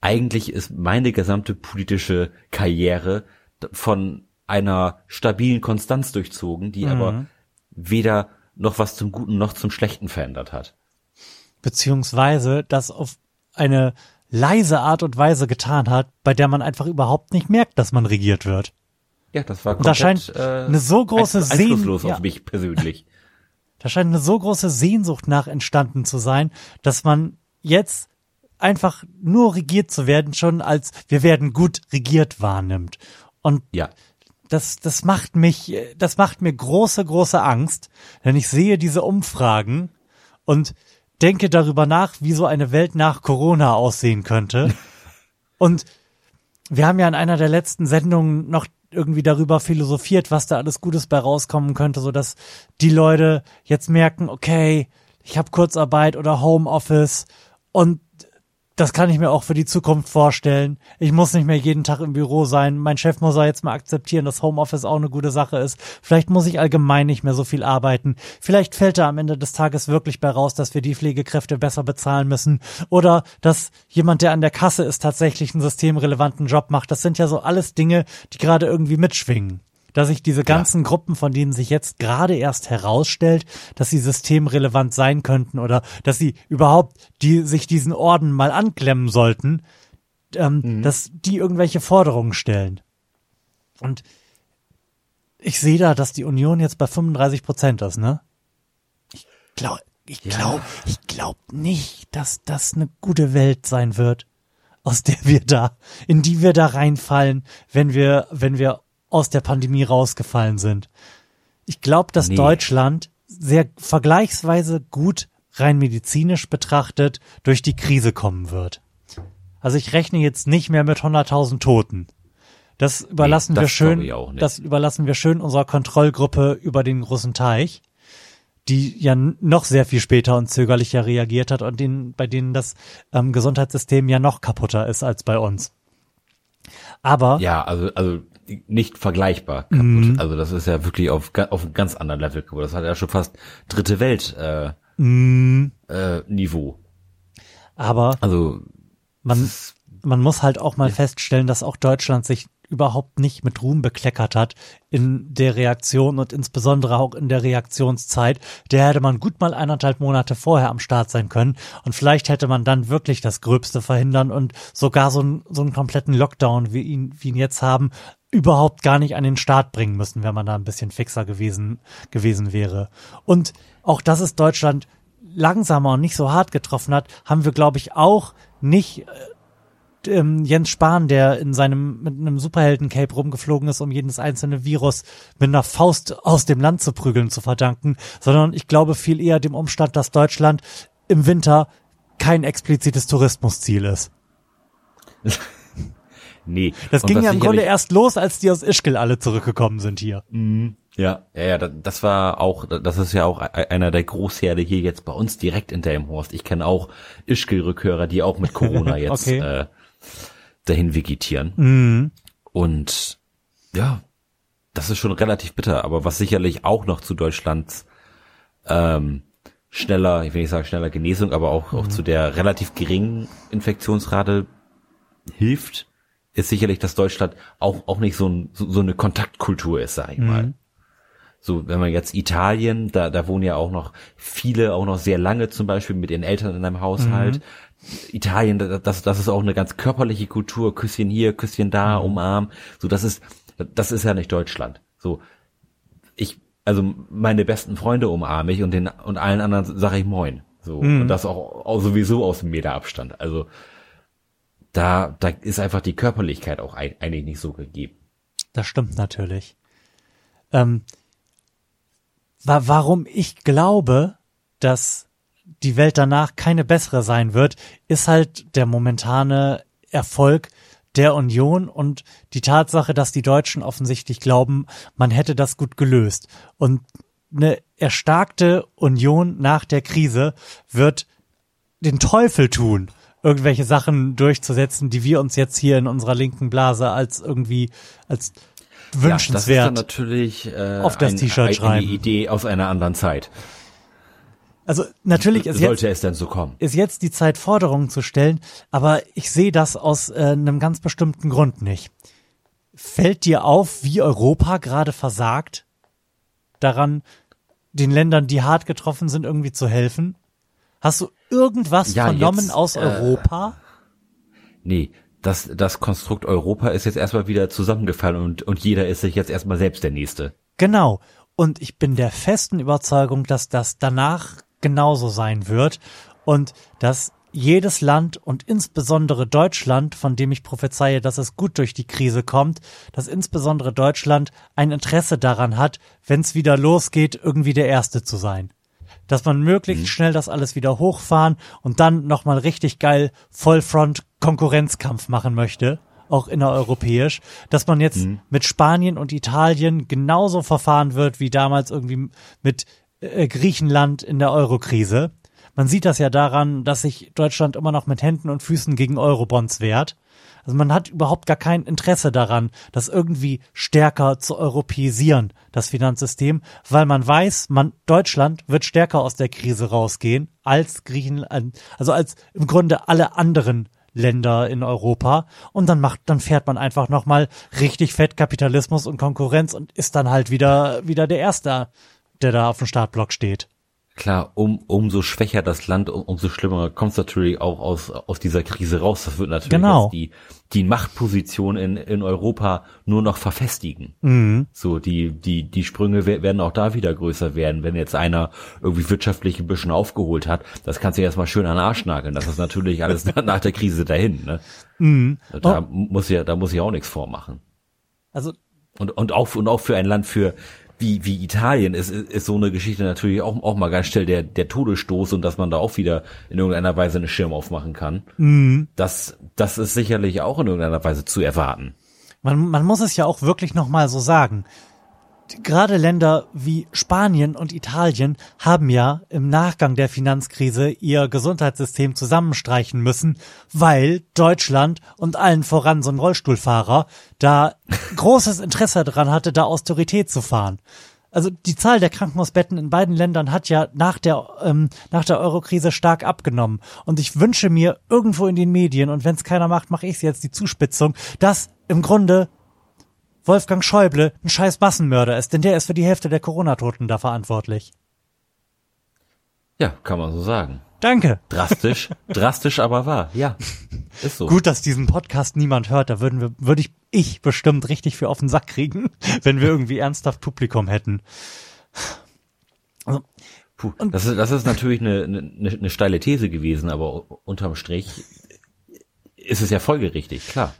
eigentlich ist meine gesamte politische Karriere von einer stabilen Konstanz durchzogen, die aber weder noch was zum Guten noch zum Schlechten verändert hat. beziehungsweise das auf eine leise Art und Weise getan hat, bei der man einfach überhaupt nicht merkt, dass man regiert wird. Ja, das war Und da komplett scheint äh, eine so große einf- Sehn- einflusslos ja. auf mich persönlich. Da scheint eine so große Sehnsucht nach entstanden zu sein, dass man jetzt einfach nur regiert zu werden schon als wir werden gut regiert wahrnimmt. Und Ja. das, das macht mich, das macht mir große, große Angst, denn ich sehe diese Umfragen und denke darüber nach, wie so eine Welt nach Corona aussehen könnte. und wir haben ja in einer der letzten Sendungen noch irgendwie darüber philosophiert, was da alles Gutes bei rauskommen könnte, so dass die Leute jetzt merken, okay, ich habe Kurzarbeit oder Homeoffice und das kann ich mir auch für die Zukunft vorstellen. Ich muss nicht mehr jeden Tag im Büro sein. Mein Chef muss ja jetzt mal akzeptieren, dass Homeoffice auch eine gute Sache ist. Vielleicht muss ich allgemein nicht mehr so viel arbeiten. Vielleicht fällt da am Ende des Tages wirklich bei raus, dass wir die Pflegekräfte besser bezahlen müssen. Oder dass jemand, der an der Kasse ist, tatsächlich einen systemrelevanten Job macht. Das sind ja so alles Dinge, die gerade irgendwie mitschwingen dass sich diese ganzen ja. Gruppen, von denen sich jetzt gerade erst herausstellt, dass sie systemrelevant sein könnten oder dass sie überhaupt die sich diesen Orden mal anklemmen sollten, ähm, mhm. dass die irgendwelche Forderungen stellen. Und ich sehe da, dass die Union jetzt bei 35 Prozent ist, ne? Ich glaube, ich glaube, ja. ich glaube nicht, dass das eine gute Welt sein wird, aus der wir da, in die wir da reinfallen, wenn wir, wenn wir aus der Pandemie rausgefallen sind. Ich glaube, dass nee. Deutschland sehr vergleichsweise gut rein medizinisch betrachtet durch die Krise kommen wird. Also ich rechne jetzt nicht mehr mit 100.000 Toten. Das überlassen nee, das wir schön, das überlassen wir schön unserer Kontrollgruppe über den großen Teich, die ja noch sehr viel später und zögerlicher reagiert hat und denen, bei denen das ähm, Gesundheitssystem ja noch kaputter ist als bei uns. Aber ja, also also nicht vergleichbar kaputt. Mhm. Also das ist ja wirklich auf, auf einem ganz anderen Level kaputt. Das hat ja schon fast dritte Welt äh, mhm. äh, Niveau. Aber also man, man muss halt auch mal ja. feststellen, dass auch Deutschland sich überhaupt nicht mit Ruhm bekleckert hat in der Reaktion und insbesondere auch in der Reaktionszeit. Der hätte man gut mal eineinhalb Monate vorher am Start sein können und vielleicht hätte man dann wirklich das Gröbste verhindern und sogar so, einen so einen kompletten Lockdown, wie ihn, wie ihn jetzt haben, überhaupt gar nicht an den Start bringen müssen, wenn man da ein bisschen fixer gewesen, gewesen wäre. Und auch, dass es Deutschland langsamer und nicht so hart getroffen hat, haben wir, glaube ich, auch nicht äh, ähm, Jens Spahn, der in seinem mit einem Superhelden-Cape rumgeflogen ist, um jedes einzelne Virus mit einer Faust aus dem Land zu prügeln, zu verdanken, sondern ich glaube viel eher dem Umstand, dass Deutschland im Winter kein explizites Tourismusziel ist. Nee. Das ging ja im Grunde erst los, als die aus Ischgl alle zurückgekommen sind hier. Mhm. Ja, ja, ja, das war auch, das ist ja auch e-, einer der Großherde hier jetzt bei uns direkt in Delmhorst. Ich kenne auch Ischgl-Rückhörer, die auch mit Corona jetzt okay. äh, dahin vegetieren. Mhm. Und ja, das ist schon relativ bitter, aber was sicherlich auch noch zu Deutschlands ähm, schneller, ich will nicht sagen schneller Genesung, aber auch, mhm. auch zu der relativ geringen Infektionsrate hilft, ist sicherlich, dass Deutschland auch, auch nicht so, ein, so, so eine Kontaktkultur ist, sag ich mhm. mal. So, wenn man jetzt Italien, da, da wohnen ja auch noch viele, auch noch sehr lange zum Beispiel mit ihren Eltern in einem Haushalt. Mhm. Italien, das, das ist auch eine ganz körperliche Kultur, Küsschen hier, Küsschen da, mhm. umarm. So, das ist, das ist ja nicht Deutschland. So, ich, also meine besten Freunde umarme ich und den, und allen anderen sage ich Moin. So, mhm. und das auch, auch sowieso aus dem Meter Abstand. Also, da, da ist einfach die Körperlichkeit auch eigentlich nicht so gegeben. Das stimmt natürlich. Ähm, wa warum ich glaube, dass die Welt danach keine bessere sein wird, ist halt der momentane Erfolg der Union und die Tatsache, dass die Deutschen offensichtlich glauben, man hätte das gut gelöst. Und eine erstarkte Union nach der Krise wird den Teufel tun, irgendwelche Sachen durchzusetzen, die wir uns jetzt hier in unserer linken Blase als irgendwie als wünschenswert ja, das ist natürlich äh, auf das T-Shirt schreiben. Eine Idee aus einer anderen Zeit. Also natürlich ist Sollte jetzt, es denn so kommen. ist jetzt die Zeit, Forderungen zu stellen, aber ich sehe das aus äh, einem ganz bestimmten Grund nicht. Fällt dir auf, wie Europa gerade versagt, daran den Ländern, die hart getroffen sind, irgendwie zu helfen? Hast du irgendwas ja, vernommen jetzt, aus äh, Europa? Nee, das, das Konstrukt Europa ist jetzt erstmal wieder zusammengefallen und, und jeder ist sich jetzt erstmal selbst der Nächste. Genau. Und ich bin der festen Überzeugung, dass das danach genauso sein wird und dass jedes Land und insbesondere Deutschland, von dem ich prophezeie, dass es gut durch die Krise kommt, dass insbesondere Deutschland ein Interesse daran hat, wenn es wieder losgeht, irgendwie der Erste zu sein dass man möglichst mhm. schnell das alles wieder hochfahren und dann nochmal richtig geil Vollfront Konkurrenzkampf machen möchte auch innereuropäisch, dass man jetzt mhm. mit Spanien und Italien genauso verfahren wird wie damals irgendwie mit äh, Griechenland in der Eurokrise. Man sieht das ja daran, dass sich Deutschland immer noch mit Händen und Füßen gegen Eurobonds wehrt. Also man hat überhaupt gar kein Interesse daran, das irgendwie stärker zu europäisieren, das Finanzsystem, weil man weiß, man, Deutschland wird stärker aus der Krise rausgehen als Griechenland, also als im Grunde alle anderen Länder in Europa und dann macht, dann fährt man einfach nochmal richtig fett Kapitalismus und Konkurrenz und ist dann halt wieder, wieder der Erste, der da auf dem Startblock steht. Klar, um, umso schwächer das Land, um, umso schlimmer kommt es natürlich auch aus, aus dieser Krise raus. Das wird natürlich genau. die, die Machtposition in, in Europa nur noch verfestigen. Mhm. So, die, die, die Sprünge werden auch da wieder größer werden. Wenn jetzt einer irgendwie wirtschaftlich ein bisschen aufgeholt hat, das kannst du erstmal schön an den Arsch nageln. Das ist natürlich alles nach der Krise dahin, ne? Mhm. Da oh. muss ja, da muss ich auch nichts vormachen. Also, und, und auch, und auch für ein Land für, wie, wie Italien ist, ist so eine Geschichte natürlich auch, auch mal ganz schnell der, der Todesstoß und dass man da auch wieder in irgendeiner Weise eine Schirm aufmachen kann. Mhm. Das, das ist sicherlich auch in irgendeiner Weise zu erwarten. Man, man muss es ja auch wirklich nochmal so sagen gerade Länder wie Spanien und Italien haben ja im Nachgang der Finanzkrise ihr Gesundheitssystem zusammenstreichen müssen, weil Deutschland und allen voran so ein Rollstuhlfahrer da großes Interesse daran hatte, da Austerität zu fahren. Also die Zahl der Krankenhausbetten in beiden Ländern hat ja nach der ähm, nach der Eurokrise stark abgenommen und ich wünsche mir irgendwo in den Medien und wenn es keiner macht, mache ich es jetzt die Zuspitzung, dass im Grunde Wolfgang Schäuble ein scheiß Massenmörder ist, denn der ist für die Hälfte der Corona-Toten da verantwortlich. Ja, kann man so sagen. Danke. Drastisch, drastisch, aber wahr. Ja, ist so. Gut, dass diesen Podcast niemand hört. Da würden wir, würde ich, ich bestimmt richtig für auf den Sack kriegen, wenn wir irgendwie ernsthaft Publikum hätten. Also, Puh, das ist, das ist natürlich eine, eine, eine steile These gewesen, aber unterm Strich ist es ja folgerichtig, klar.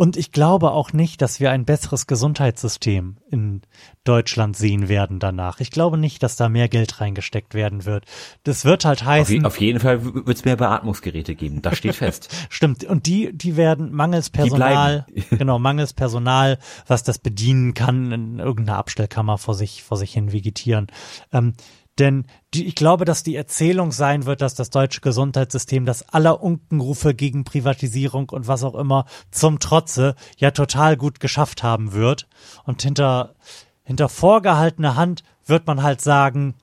Und ich glaube auch nicht, dass wir ein besseres Gesundheitssystem in Deutschland sehen werden danach. Ich glaube nicht, dass da mehr Geld reingesteckt werden wird. Das wird halt heißen. Auf, auf jeden Fall wird es mehr Beatmungsgeräte geben. Das steht fest. Stimmt. Und die, die werden mangels Personal, genau, mangels Personal, was das bedienen kann, in irgendeiner Abstellkammer vor sich, vor sich hin vegetieren. Ähm, denn die, ich glaube, dass die Erzählung sein wird, dass das deutsche Gesundheitssystem das aller Unkenrufe gegen Privatisierung und was auch immer zum Trotze ja total gut geschafft haben wird. Und hinter, hinter vorgehaltener Hand wird man halt sagen,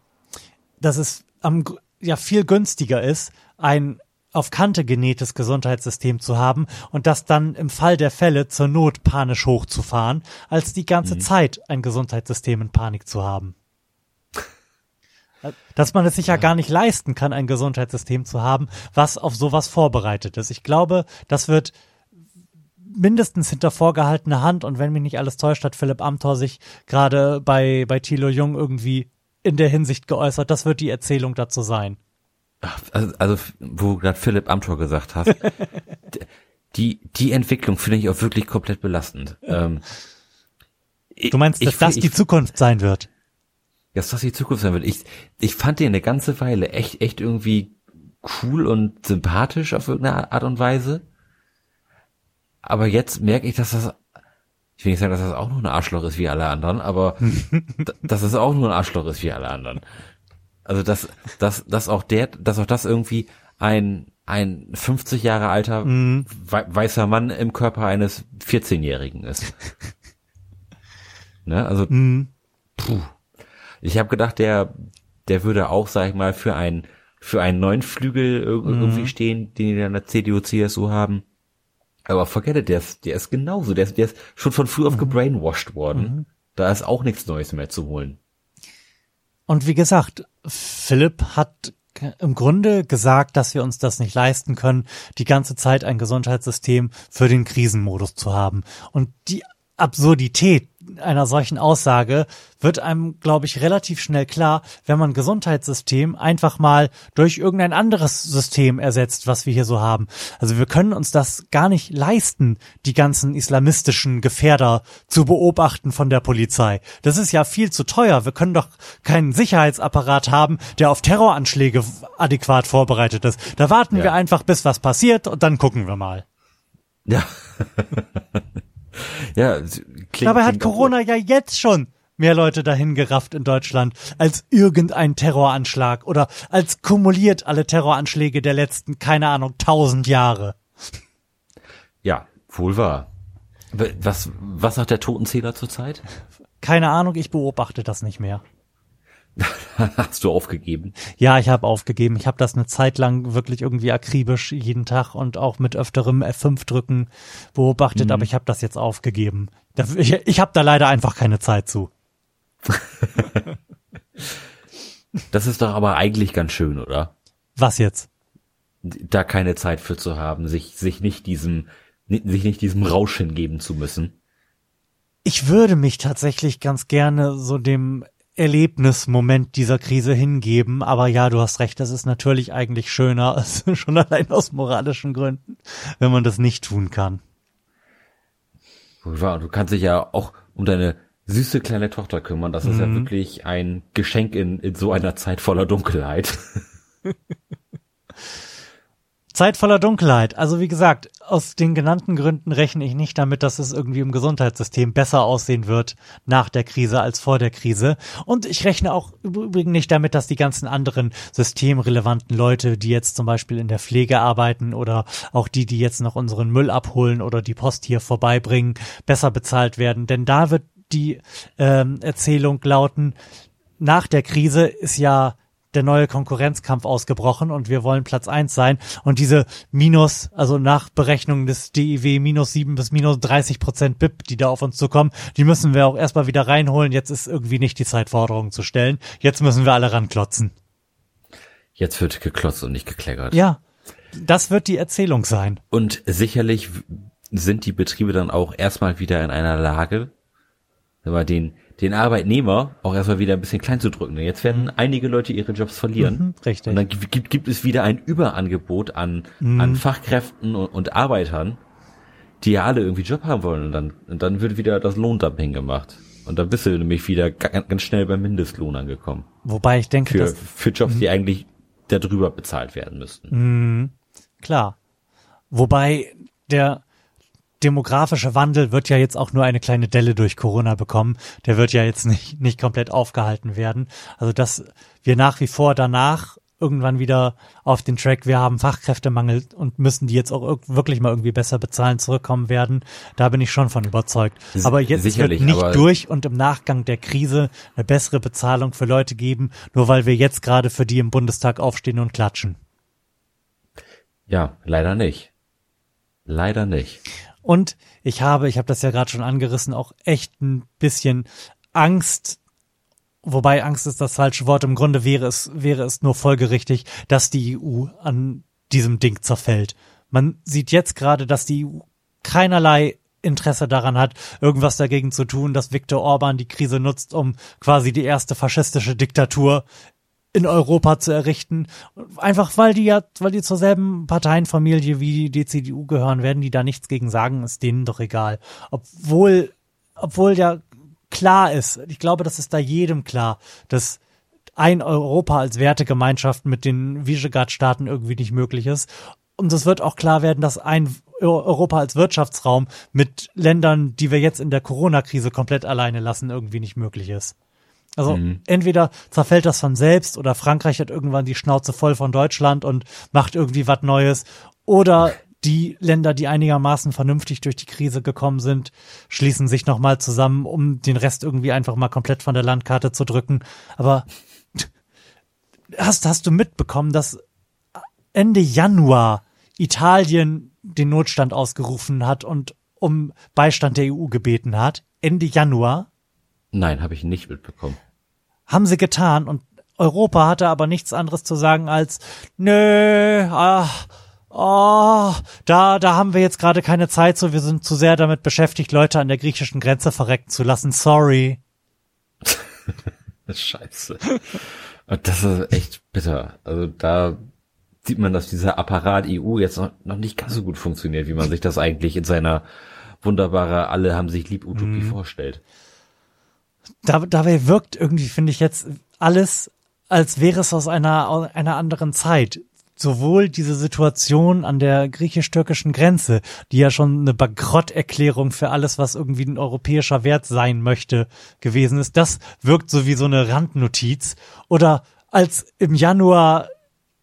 dass es am, ja viel günstiger ist, ein auf Kante genähtes Gesundheitssystem zu haben und das dann im Fall der Fälle zur Not panisch hochzufahren, als die ganze mhm. Zeit ein Gesundheitssystem in Panik zu haben dass man es sich ja. ja gar nicht leisten kann, ein Gesundheitssystem zu haben, was auf sowas vorbereitet ist. Ich glaube, das wird mindestens hinter vorgehaltener Hand und wenn mich nicht alles täuscht, hat Philipp Amthor sich gerade bei, bei Thilo Jung irgendwie in der Hinsicht geäußert. Das wird die Erzählung dazu sein. Also, also wo du gerade Philipp Amthor gesagt hast, die, die Entwicklung finde ich auch wirklich komplett belastend. Ähm, du meinst, dass ich, das ich, die Zukunft sein wird? Dass das die Zukunft sein wird. Ich, ich fand den eine ganze Weile echt, echt irgendwie cool und sympathisch auf irgendeine Art und Weise. Aber jetzt merke ich, dass das, ich will nicht sagen, dass das auch nur ein Arschloch ist wie alle anderen, aber dass es auch nur ein Arschloch ist wie alle anderen. Also dass, dass, dass auch der, dass auch das irgendwie ein, ein 50 Jahre alter mhm. weißer Mann im Körper eines 14-Jährigen ist. ne, also, mhm. puh. Ich habe gedacht, der, der würde auch, sag ich mal, für einen, für einen neuen Flügel irgendwie mhm. stehen, den die in der CDU, CSU haben. Aber forget it, der ist, der ist genauso. Der ist, der ist schon von früh auf mhm. gebrainwashed worden. Mhm. Da ist auch nichts Neues mehr zu holen. Und wie gesagt, Philipp hat im Grunde gesagt, dass wir uns das nicht leisten können, die ganze Zeit ein Gesundheitssystem für den Krisenmodus zu haben. Und die Absurdität einer solchen Aussage wird einem, glaube ich, relativ schnell klar, wenn man Gesundheitssystem einfach mal durch irgendein anderes System ersetzt, was wir hier so haben. Also wir können uns das gar nicht leisten, die ganzen islamistischen Gefährder zu beobachten von der Polizei. Das ist ja viel zu teuer. Wir können doch keinen Sicherheitsapparat haben, der auf Terroranschläge adäquat vorbereitet ist. Da warten ja. wir einfach, bis was passiert und dann gucken wir mal. Ja. ja, klingt, Dabei hat Corona ja jetzt schon mehr Leute dahin gerafft in Deutschland als irgendein Terroranschlag oder als kumuliert alle Terroranschläge der letzten, keine Ahnung, tausend Jahre. Ja, wohl wahr. Was, was sagt der Totenzähler zurzeit? Keine Ahnung, ich beobachte das nicht mehr. Hast du aufgegeben? Ja, ich habe aufgegeben. Ich habe das eine Zeit lang wirklich irgendwie akribisch jeden Tag und auch mit öfterem F5 drücken beobachtet, aber ich habe das jetzt aufgegeben. Ich, ich habe da leider einfach keine Zeit zu. Das ist doch aber eigentlich ganz schön, oder? Was jetzt? Da keine Zeit für zu haben, sich, sich nicht diesem, sich nicht diesem Rausch hingeben zu müssen. Ich würde mich tatsächlich ganz gerne so dem Erlebnismoment dieser Krise hingeben, aber ja, du hast recht, das ist natürlich eigentlich schöner, als schon allein aus moralischen Gründen, wenn man das nicht tun kann. Du kannst dich ja auch um deine süße kleine Tochter kümmern. Das ist ja wirklich ein Geschenk in, in so einer Zeit voller Dunkelheit. Zeit voller Dunkelheit. Also wie gesagt, aus den genannten Gründen rechne ich nicht damit, dass es irgendwie im Gesundheitssystem besser aussehen wird nach der Krise als vor der Krise. Und ich rechne auch übrigens nicht damit, dass die ganzen anderen systemrelevanten Leute, die jetzt zum Beispiel in der Pflege arbeiten oder auch die, die jetzt noch unseren Müll abholen oder die Post hier vorbeibringen, besser bezahlt werden. Denn da wird die ähm, Erzählung lauten, nach der Krise ist ja der neue Konkurrenzkampf ausgebrochen und wir wollen Platz eins sein. Und diese Minus, also nach Berechnung des DIW minus sieben bis minus 30 Prozent BIP, die da auf uns zukommen, die müssen wir auch erstmal wieder reinholen. Jetzt ist irgendwie nicht die Zeit, Forderungen zu stellen. Jetzt müssen wir alle ranklotzen. Jetzt wird geklotzt und nicht gekleckert. Ja, das wird die Erzählung sein. Und sicherlich sind die Betriebe dann auch erstmal wieder in einer Lage, den, den Arbeitnehmer auch erstmal wieder ein bisschen klein zu drücken. Denn Jetzt werden einige Leute ihre Jobs verlieren. Mhm, richtig. Und dann gibt, gibt, es wieder ein Überangebot an, an Fachkräften und, und Arbeitern, die ja alle irgendwie Job haben wollen. Und dann, und dann wird wieder das Lohndumping gemacht. Und dann bist du nämlich wieder ga- ganz schnell beim Mindestlohn angekommen. Wobei ich denke, Für, dass für Jobs, die eigentlich darüber bezahlt werden müssten. Klar. Wobei der demografische Wandel wird ja jetzt auch nur eine kleine Delle durch Corona bekommen. Der wird ja jetzt nicht, nicht komplett aufgehalten werden. Also dass wir nach wie vor danach irgendwann wieder auf den Track, wir haben Fachkräftemangel und müssen die jetzt auch wirklich mal irgendwie besser bezahlen, zurückkommen werden. Da bin ich schon von überzeugt. Aber jetzt sicherlich, wird nicht durch und im Nachgang der Krise eine bessere Bezahlung für Leute geben, nur weil wir jetzt gerade für die im Bundestag aufstehen und klatschen. Ja, leider nicht. Leider nicht. Und ich habe, ich habe das ja gerade schon angerissen, auch echt ein bisschen Angst, wobei Angst ist das falsche Wort. Im Grunde wäre es, wäre es nur folgerichtig, dass die EU an diesem Ding zerfällt. Man sieht jetzt gerade, dass die EU keinerlei Interesse daran hat, irgendwas dagegen zu tun, dass Viktor Orban die Krise nutzt, um quasi die erste faschistische Diktatur in Europa zu errichten. Einfach weil die ja, weil die zur selben Parteienfamilie wie die CDU gehören, werden die da nichts gegen sagen, ist denen doch egal. Obwohl, obwohl ja klar ist, ich glaube, das ist da jedem klar, dass ein Europa als Wertegemeinschaft mit den Visegrad-Staaten irgendwie nicht möglich ist. Und es wird auch klar werden, dass ein Europa als Wirtschaftsraum mit Ländern, die wir jetzt in der Corona-Krise komplett alleine lassen, irgendwie nicht möglich ist. Also entweder zerfällt das von selbst oder Frankreich hat irgendwann die Schnauze voll von Deutschland und macht irgendwie was Neues. Oder die Länder, die einigermaßen vernünftig durch die Krise gekommen sind, schließen sich nochmal zusammen, um den Rest irgendwie einfach mal komplett von der Landkarte zu drücken. Aber hast, hast du mitbekommen, dass Ende Januar Italien den Notstand ausgerufen hat und um Beistand der EU gebeten hat? Ende Januar? Nein, habe ich nicht mitbekommen. Haben sie getan und Europa hatte aber nichts anderes zu sagen als nö, ah, oh, da da haben wir jetzt gerade keine Zeit so, wir sind zu sehr damit beschäftigt, Leute an der griechischen Grenze verrecken zu lassen. Sorry. Scheiße. Und das ist echt bitter. Also da sieht man, dass dieser Apparat EU jetzt noch, noch nicht ganz so gut funktioniert, wie man sich das eigentlich in seiner wunderbare alle haben sich lieb Utopie vorstellt. Da, dabei wirkt irgendwie, finde ich jetzt alles, als wäre es aus einer, aus einer anderen Zeit. sowohl diese Situation an der griechisch-türkischen Grenze, die ja schon eine Bankrotterklärung für alles, was irgendwie ein europäischer Wert sein möchte, gewesen ist, das wirkt so wie so eine Randnotiz. Oder als im Januar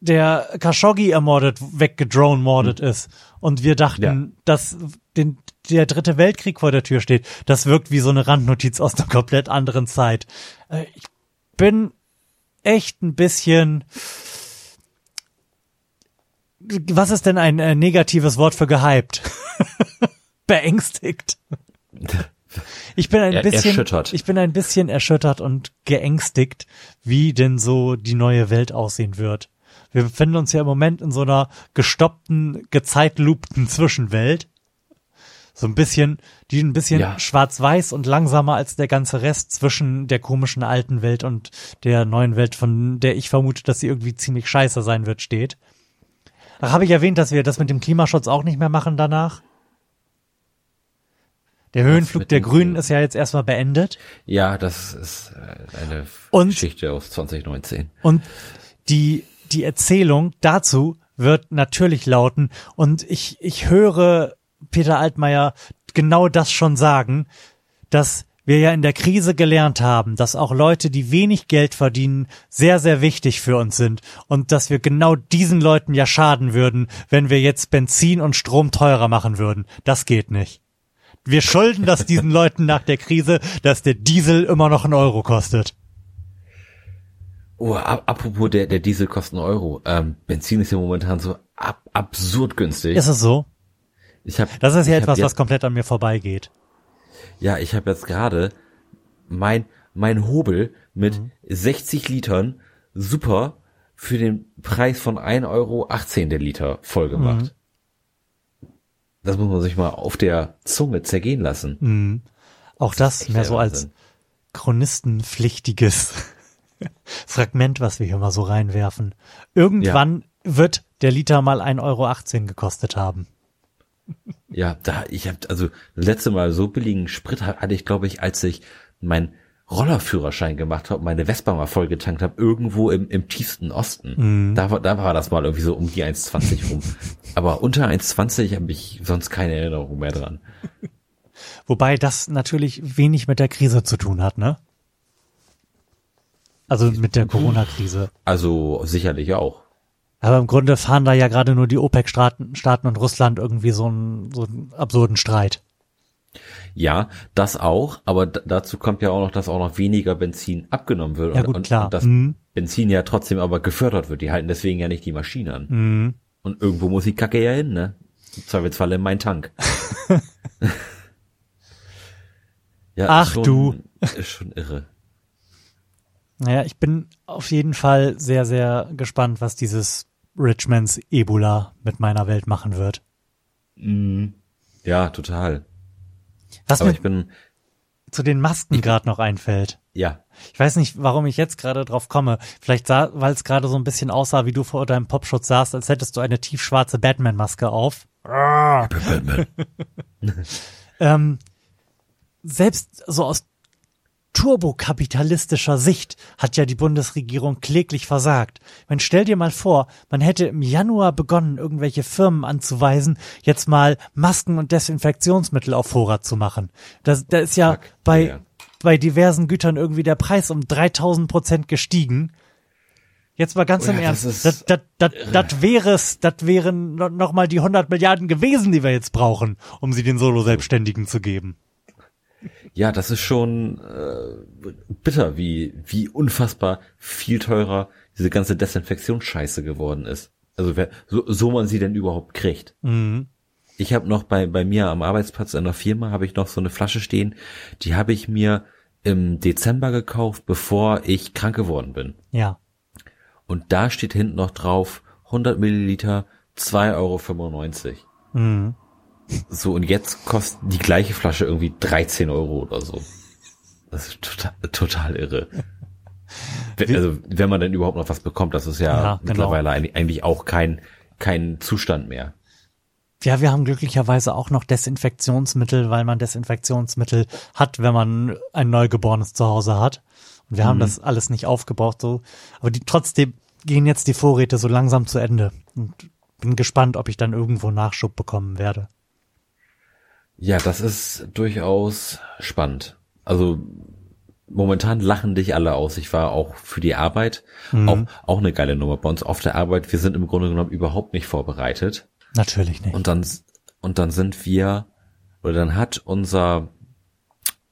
der Khashoggi ermordet, weggedrone-mordet hm. ist und wir dachten, ja. dass den, der dritte Weltkrieg vor der Tür steht. Das wirkt wie so eine Randnotiz aus einer komplett anderen Zeit. Äh, ich bin echt ein bisschen was ist denn ein äh, negatives Wort für gehypt? Beängstigt. Ich bin ein er, bisschen erschüttert. Ich bin ein bisschen erschüttert und geängstigt, wie denn so die neue Welt aussehen wird. Wir befinden uns ja im Moment in so einer gestoppten, gezeitlupten Zwischenwelt. So ein bisschen, die ein bisschen ja. schwarz-weiß und langsamer als der ganze Rest zwischen der komischen alten Welt und der neuen Welt, von der ich vermute, dass sie irgendwie ziemlich scheiße sein wird, steht. Ach, habe ich erwähnt, dass wir das mit dem Klimaschutz auch nicht mehr machen danach? Der Höhenflug der Grünen ist ja jetzt erstmal beendet. Ja, das ist äh, eine und, Geschichte aus 2019. Und die, die Erzählung dazu wird natürlich lauten, und ich, ich höre Peter Altmaier genau das schon sagen, dass wir ja in der Krise gelernt haben, dass auch Leute, die wenig Geld verdienen, sehr, sehr wichtig für uns sind und dass wir genau diesen Leuten ja schaden würden, wenn wir jetzt Benzin und Strom teurer machen würden. Das geht nicht. Wir schulden das diesen Leuten nach der Krise, dass der Diesel immer noch einen Euro kostet. Oh, apropos der, der Diesel kostet einen Euro. Ähm, Benzin ist ja momentan so ab, absurd günstig. Ist es so? Ich hab, das ist ja etwas, was komplett an mir vorbeigeht. Ja, ich habe jetzt gerade mein mein Hobel mit mhm. 60 Litern super für den Preis von 1,18 Euro der Liter voll gemacht. Mhm. Das muss man sich mal auf der Zunge zergehen lassen. Mhm. Auch das, das mehr so als chronistenpflichtiges Fragment, was wir hier mal so reinwerfen. Irgendwann ja. wird der Liter mal 1,18 Euro gekostet haben. Ja, da, ich habe also das letzte Mal so billigen Sprit hatte ich, glaube ich, als ich mein Rollerführerschein gemacht habe, meine Vespa mal voll getankt habe, irgendwo im, im tiefsten Osten. Mhm. Da, da war das mal irgendwie so um die 1,20 rum. Aber unter 1,20 habe ich sonst keine Erinnerung mehr dran. Wobei das natürlich wenig mit der Krise zu tun hat, ne? Also mit der Corona-Krise. Also sicherlich auch. Aber im Grunde fahren da ja gerade nur die OPEC-Staaten Staaten und Russland irgendwie so einen, so einen absurden Streit. Ja, das auch, aber dazu kommt ja auch noch, dass auch noch weniger Benzin abgenommen wird ja, gut, und, klar. und das mhm. Benzin ja trotzdem aber gefördert wird. Die halten deswegen ja nicht die Maschinen an. Mhm. Und irgendwo muss die Kacke ja hin, ne? Im Zweifelsfall in meinen Tank. ja, Ach schon, du. Ist schon irre. Naja, ich bin auf jeden Fall sehr, sehr gespannt, was dieses Richmonds Ebola mit meiner Welt machen wird. Mhm. Ja, total. Was Aber mir ich bin zu den Masken gerade noch einfällt. Ja. Ich weiß nicht, warum ich jetzt gerade drauf komme. Vielleicht sah, weil es gerade so ein bisschen aussah, wie du vor deinem Popschutz saßt, als hättest du eine tiefschwarze Batman-Maske auf. Batman. ähm, selbst so aus turbokapitalistischer Sicht hat ja die Bundesregierung kläglich versagt. Man stell dir mal vor, man hätte im Januar begonnen, irgendwelche Firmen anzuweisen, jetzt mal Masken und Desinfektionsmittel auf Vorrat zu machen. Da, da ist ja Fuck, bei, bei diversen Gütern irgendwie der Preis um 3000 Prozent gestiegen. Jetzt mal ganz oh ja, im Ernst, das, das, das, das, das wäre es, das wären noch mal die 100 Milliarden gewesen, die wir jetzt brauchen, um sie den Solo-Selbstständigen zu geben. Ja, das ist schon äh, bitter, wie, wie unfassbar viel teurer diese ganze Desinfektionsscheiße geworden ist. Also wer, so, so man sie denn überhaupt kriegt. Mhm. Ich habe noch bei, bei mir am Arbeitsplatz in der Firma habe ich noch so eine Flasche stehen, die habe ich mir im Dezember gekauft, bevor ich krank geworden bin. Ja. Und da steht hinten noch drauf 100 Milliliter 2,95 Euro. Mhm. So, und jetzt kostet die gleiche Flasche irgendwie 13 Euro oder so. Das ist total, total irre. Also, wenn man denn überhaupt noch was bekommt, das ist ja, ja genau. mittlerweile eigentlich auch kein, kein Zustand mehr. Ja, wir haben glücklicherweise auch noch Desinfektionsmittel, weil man Desinfektionsmittel hat, wenn man ein Neugeborenes zu Hause hat. Und wir mhm. haben das alles nicht aufgebraucht, so. Aber die trotzdem, gehen jetzt die Vorräte so langsam zu Ende. Und bin gespannt, ob ich dann irgendwo Nachschub bekommen werde. Ja, das ist durchaus spannend. Also momentan lachen dich alle aus. Ich war auch für die Arbeit mhm. auch, auch eine geile Nummer bei uns auf der Arbeit. Wir sind im Grunde genommen überhaupt nicht vorbereitet. Natürlich nicht. Und dann, und dann sind wir, oder dann hat unser,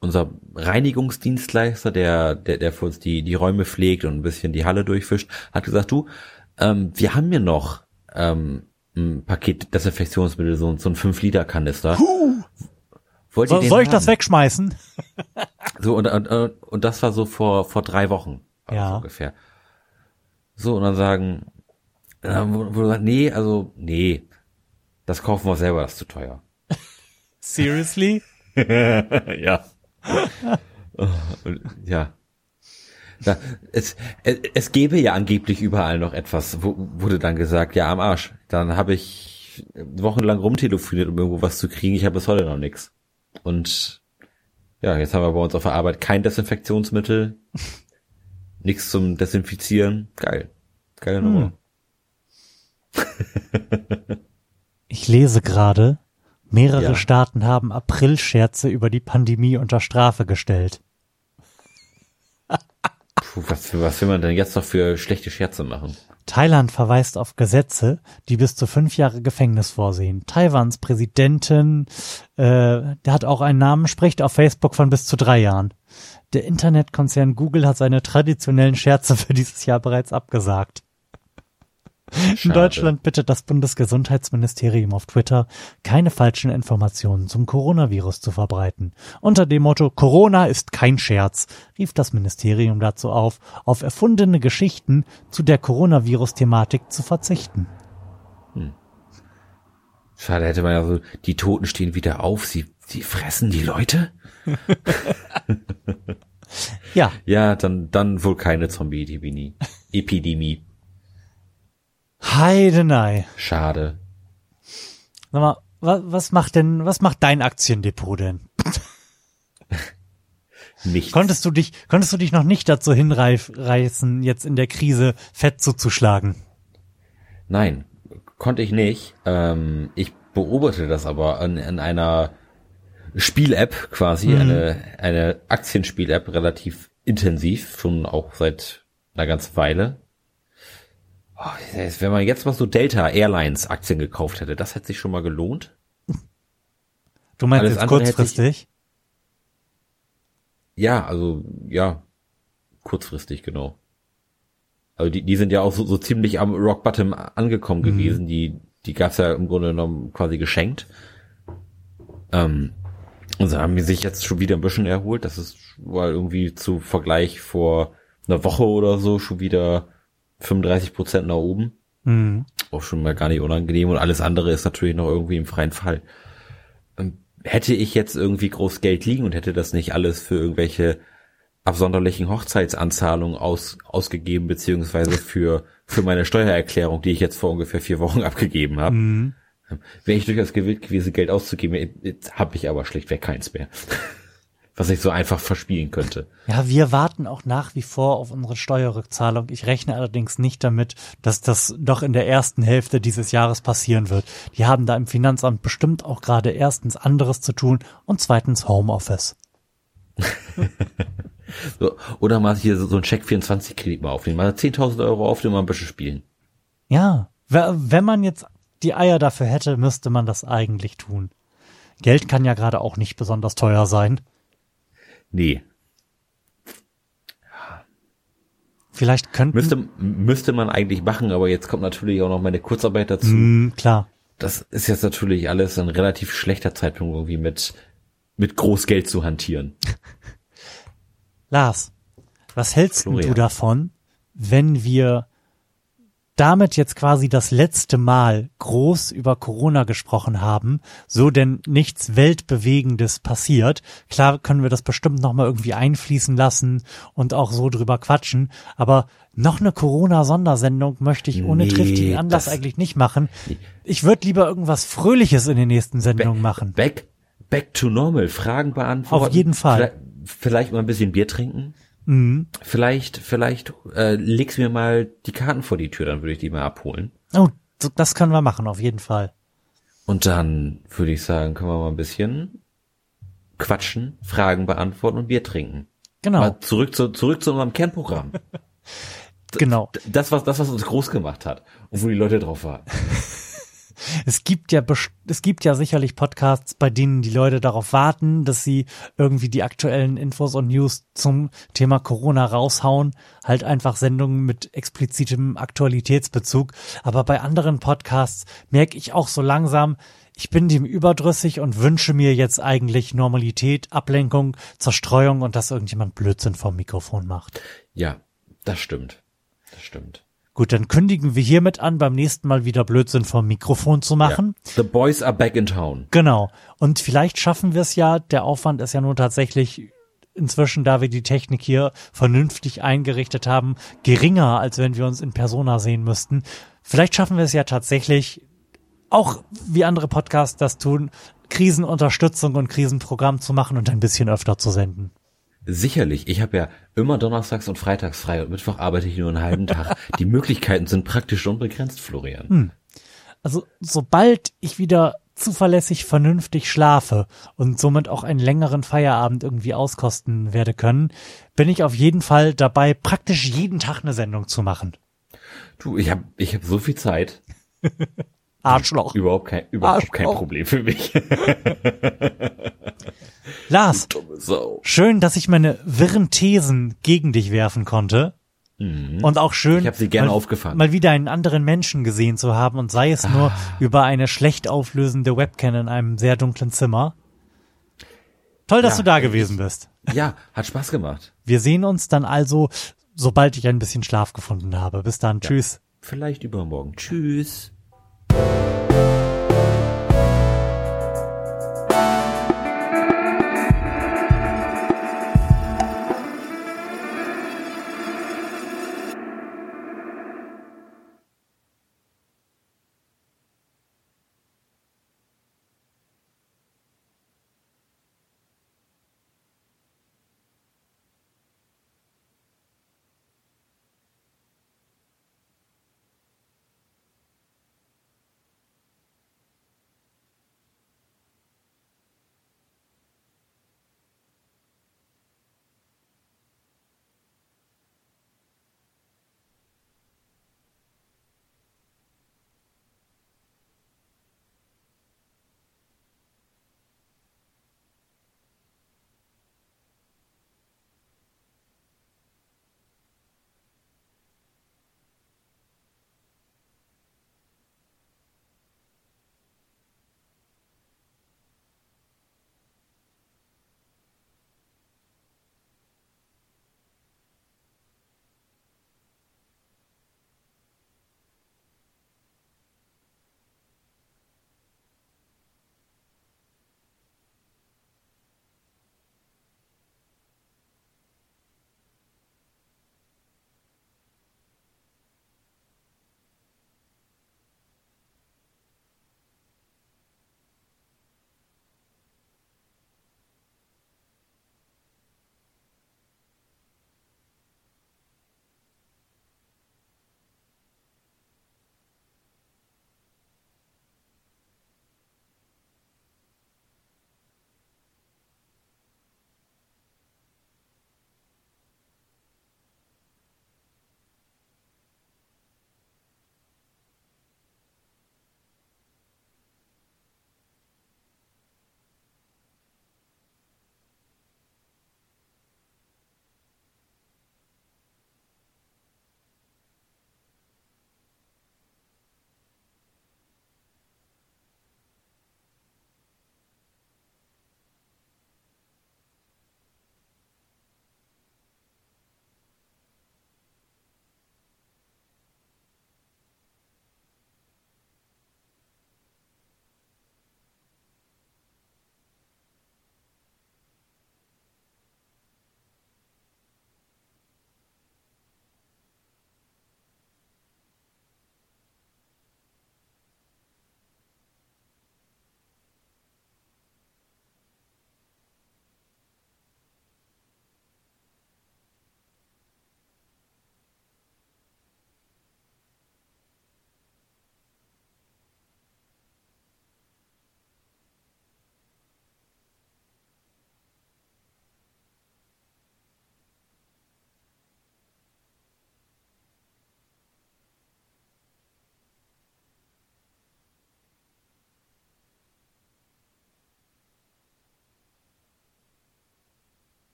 unser Reinigungsdienstleister, der, der, der für uns die, die Räume pflegt und ein bisschen die Halle durchfischt, hat gesagt, du, ähm, wir haben hier noch ähm, ein Paket Desinfektionsmittel, so, so ein 5-Liter-Kanister. Huh. Wollt so, soll ich haben? das wegschmeißen? so, und, und, und das war so vor, vor drei Wochen. Ja. ungefähr. So, und dann sagen, dann, wo du sagst, nee, also, nee, das kaufen wir selber, das ist zu teuer. Seriously? ja. ja. Ja, es, es, es gäbe ja angeblich überall noch etwas, wo, wurde dann gesagt, ja, am Arsch. Dann habe ich wochenlang rumtelefoniert, um irgendwo was zu kriegen. Ich habe bis heute noch nichts. Und ja, jetzt haben wir bei uns auf der Arbeit kein Desinfektionsmittel, nichts zum Desinfizieren. Geil. Geile Nummer. Hm. ich lese gerade, mehrere ja. Staaten haben Aprilscherze über die Pandemie unter Strafe gestellt. Was, was will man denn jetzt noch für schlechte Scherze machen? Thailand verweist auf Gesetze, die bis zu fünf Jahre Gefängnis vorsehen. Taiwans Präsidentin, äh, der hat auch einen Namen, spricht auf Facebook von bis zu drei Jahren. Der Internetkonzern Google hat seine traditionellen Scherze für dieses Jahr bereits abgesagt. Schade. In Deutschland bittet das Bundesgesundheitsministerium auf Twitter, keine falschen Informationen zum Coronavirus zu verbreiten. Unter dem Motto Corona ist kein Scherz rief das Ministerium dazu auf, auf erfundene Geschichten zu der Coronavirus-Thematik zu verzichten. Hm. Schade, hätte man ja so, die Toten stehen wieder auf, sie, sie fressen die Leute? ja. Ja, dann, dann wohl keine Zombie-Epidemie. Epidemie. Heidenei. Schade. Sag mal, was, was macht denn, was macht dein Aktiendepot denn? Nichts. Konntest du dich, konntest du dich noch nicht dazu hinreißen, jetzt in der Krise fett zuzuschlagen? Nein, konnte ich nicht. Ähm, ich beobachte das aber in, in einer Spiel-App quasi, mhm. eine, eine Aktienspiel-App relativ intensiv, schon auch seit einer ganzen Weile. Oh, wenn man jetzt mal so Delta Airlines Aktien gekauft hätte, das hätte sich schon mal gelohnt. Du meinst Alles jetzt kurzfristig? ja, also ja, kurzfristig genau. Also die, die sind ja auch so, so ziemlich am Rock Bottom angekommen mhm. gewesen. Die, die gab's ja im Grunde genommen quasi geschenkt. Ähm, und sie haben sich jetzt schon wieder ein bisschen erholt. Das ist weil irgendwie zu Vergleich vor einer Woche oder so schon wieder 35 Prozent nach oben. Mhm. Auch schon mal gar nicht unangenehm und alles andere ist natürlich noch irgendwie im freien Fall. Hätte ich jetzt irgendwie groß Geld liegen und hätte das nicht alles für irgendwelche absonderlichen Hochzeitsanzahlungen aus, ausgegeben, beziehungsweise für, für meine Steuererklärung, die ich jetzt vor ungefähr vier Wochen abgegeben habe. Mhm. Wäre ich durchaus gewillt gewesen, Geld auszugeben, habe ich aber schlichtweg keins mehr was ich so einfach verspielen könnte. Ja, wir warten auch nach wie vor auf unsere Steuerrückzahlung. Ich rechne allerdings nicht damit, dass das doch in der ersten Hälfte dieses Jahres passieren wird. Die haben da im Finanzamt bestimmt auch gerade erstens anderes zu tun und zweitens Homeoffice. so, oder mal hier so, so ein Check 24 Kredit mal aufnehmen, mal 10.000 Euro aufnehmen, mal ein bisschen spielen. Ja, wenn man jetzt die Eier dafür hätte, müsste man das eigentlich tun. Geld kann ja gerade auch nicht besonders teuer sein. Nee. Vielleicht könnten. Müsste, müsste man eigentlich machen, aber jetzt kommt natürlich auch noch meine Kurzarbeit dazu. Mm, klar. Das ist jetzt natürlich alles ein relativ schlechter Zeitpunkt, irgendwie mit, mit Großgeld zu hantieren. Lars, was hältst Florian. du davon, wenn wir damit jetzt quasi das letzte Mal groß über Corona gesprochen haben, so denn nichts Weltbewegendes passiert. Klar können wir das bestimmt nochmal irgendwie einfließen lassen und auch so drüber quatschen, aber noch eine Corona-Sondersendung möchte ich ohne nee, triftigen Anlass eigentlich nicht machen. Ich würde lieber irgendwas Fröhliches in den nächsten Sendungen machen. Back, back to normal, Fragen beantworten. Auf jeden Fall. Vielleicht, vielleicht mal ein bisschen Bier trinken. Mhm. Vielleicht, vielleicht äh, legst mir mal die Karten vor die Tür, dann würde ich die mal abholen. Oh, das können wir machen, auf jeden Fall. Und dann würde ich sagen, können wir mal ein bisschen quatschen, Fragen beantworten und Bier trinken. Genau, Mal zurück zu, zurück zu unserem Kernprogramm. genau. Das, was, das, was uns groß gemacht hat und wo die Leute drauf warten. Es gibt ja es gibt ja sicherlich Podcasts, bei denen die Leute darauf warten, dass sie irgendwie die aktuellen Infos und News zum Thema Corona raushauen, halt einfach Sendungen mit explizitem Aktualitätsbezug. Aber bei anderen Podcasts merke ich auch so langsam, ich bin dem überdrüssig und wünsche mir jetzt eigentlich Normalität, Ablenkung, Zerstreuung und dass irgendjemand Blödsinn vom Mikrofon macht. Ja, das stimmt. Das stimmt. Gut, dann kündigen wir hiermit an, beim nächsten Mal wieder Blödsinn vom Mikrofon zu machen. Ja. The boys are back in town. Genau. Und vielleicht schaffen wir es ja, der Aufwand ist ja nur tatsächlich inzwischen, da wir die Technik hier vernünftig eingerichtet haben, geringer, als wenn wir uns in Persona sehen müssten. Vielleicht schaffen wir es ja tatsächlich, auch wie andere Podcasts das tun, Krisenunterstützung und Krisenprogramm zu machen und ein bisschen öfter zu senden. Sicherlich. Ich habe ja immer donnerstags und freitags frei und Mittwoch arbeite ich nur einen halben Tag. Die Möglichkeiten sind praktisch unbegrenzt, Florian. Also sobald ich wieder zuverlässig vernünftig schlafe und somit auch einen längeren Feierabend irgendwie auskosten werde können, bin ich auf jeden Fall dabei, praktisch jeden Tag eine Sendung zu machen. Du, ich habe ich hab so viel Zeit. Arschloch. Überhaupt kein, überhaupt kein Arschloch. Problem für mich. Lars, schön, dass ich meine wirren Thesen gegen dich werfen konnte. Und auch schön, mal, mal wieder einen anderen Menschen gesehen zu haben und sei es nur Ah. über eine schlecht auflösende Webcam in einem sehr dunklen Zimmer. Toll, dass Ja, du da ich- gewesen bist. Ja, hat Spaß gemacht. Wir sehen uns dann also, sobald ich ein bisschen Schlaf gefunden habe. Bis dann. Tschüss. Vielleicht übermorgen. Tschüss. you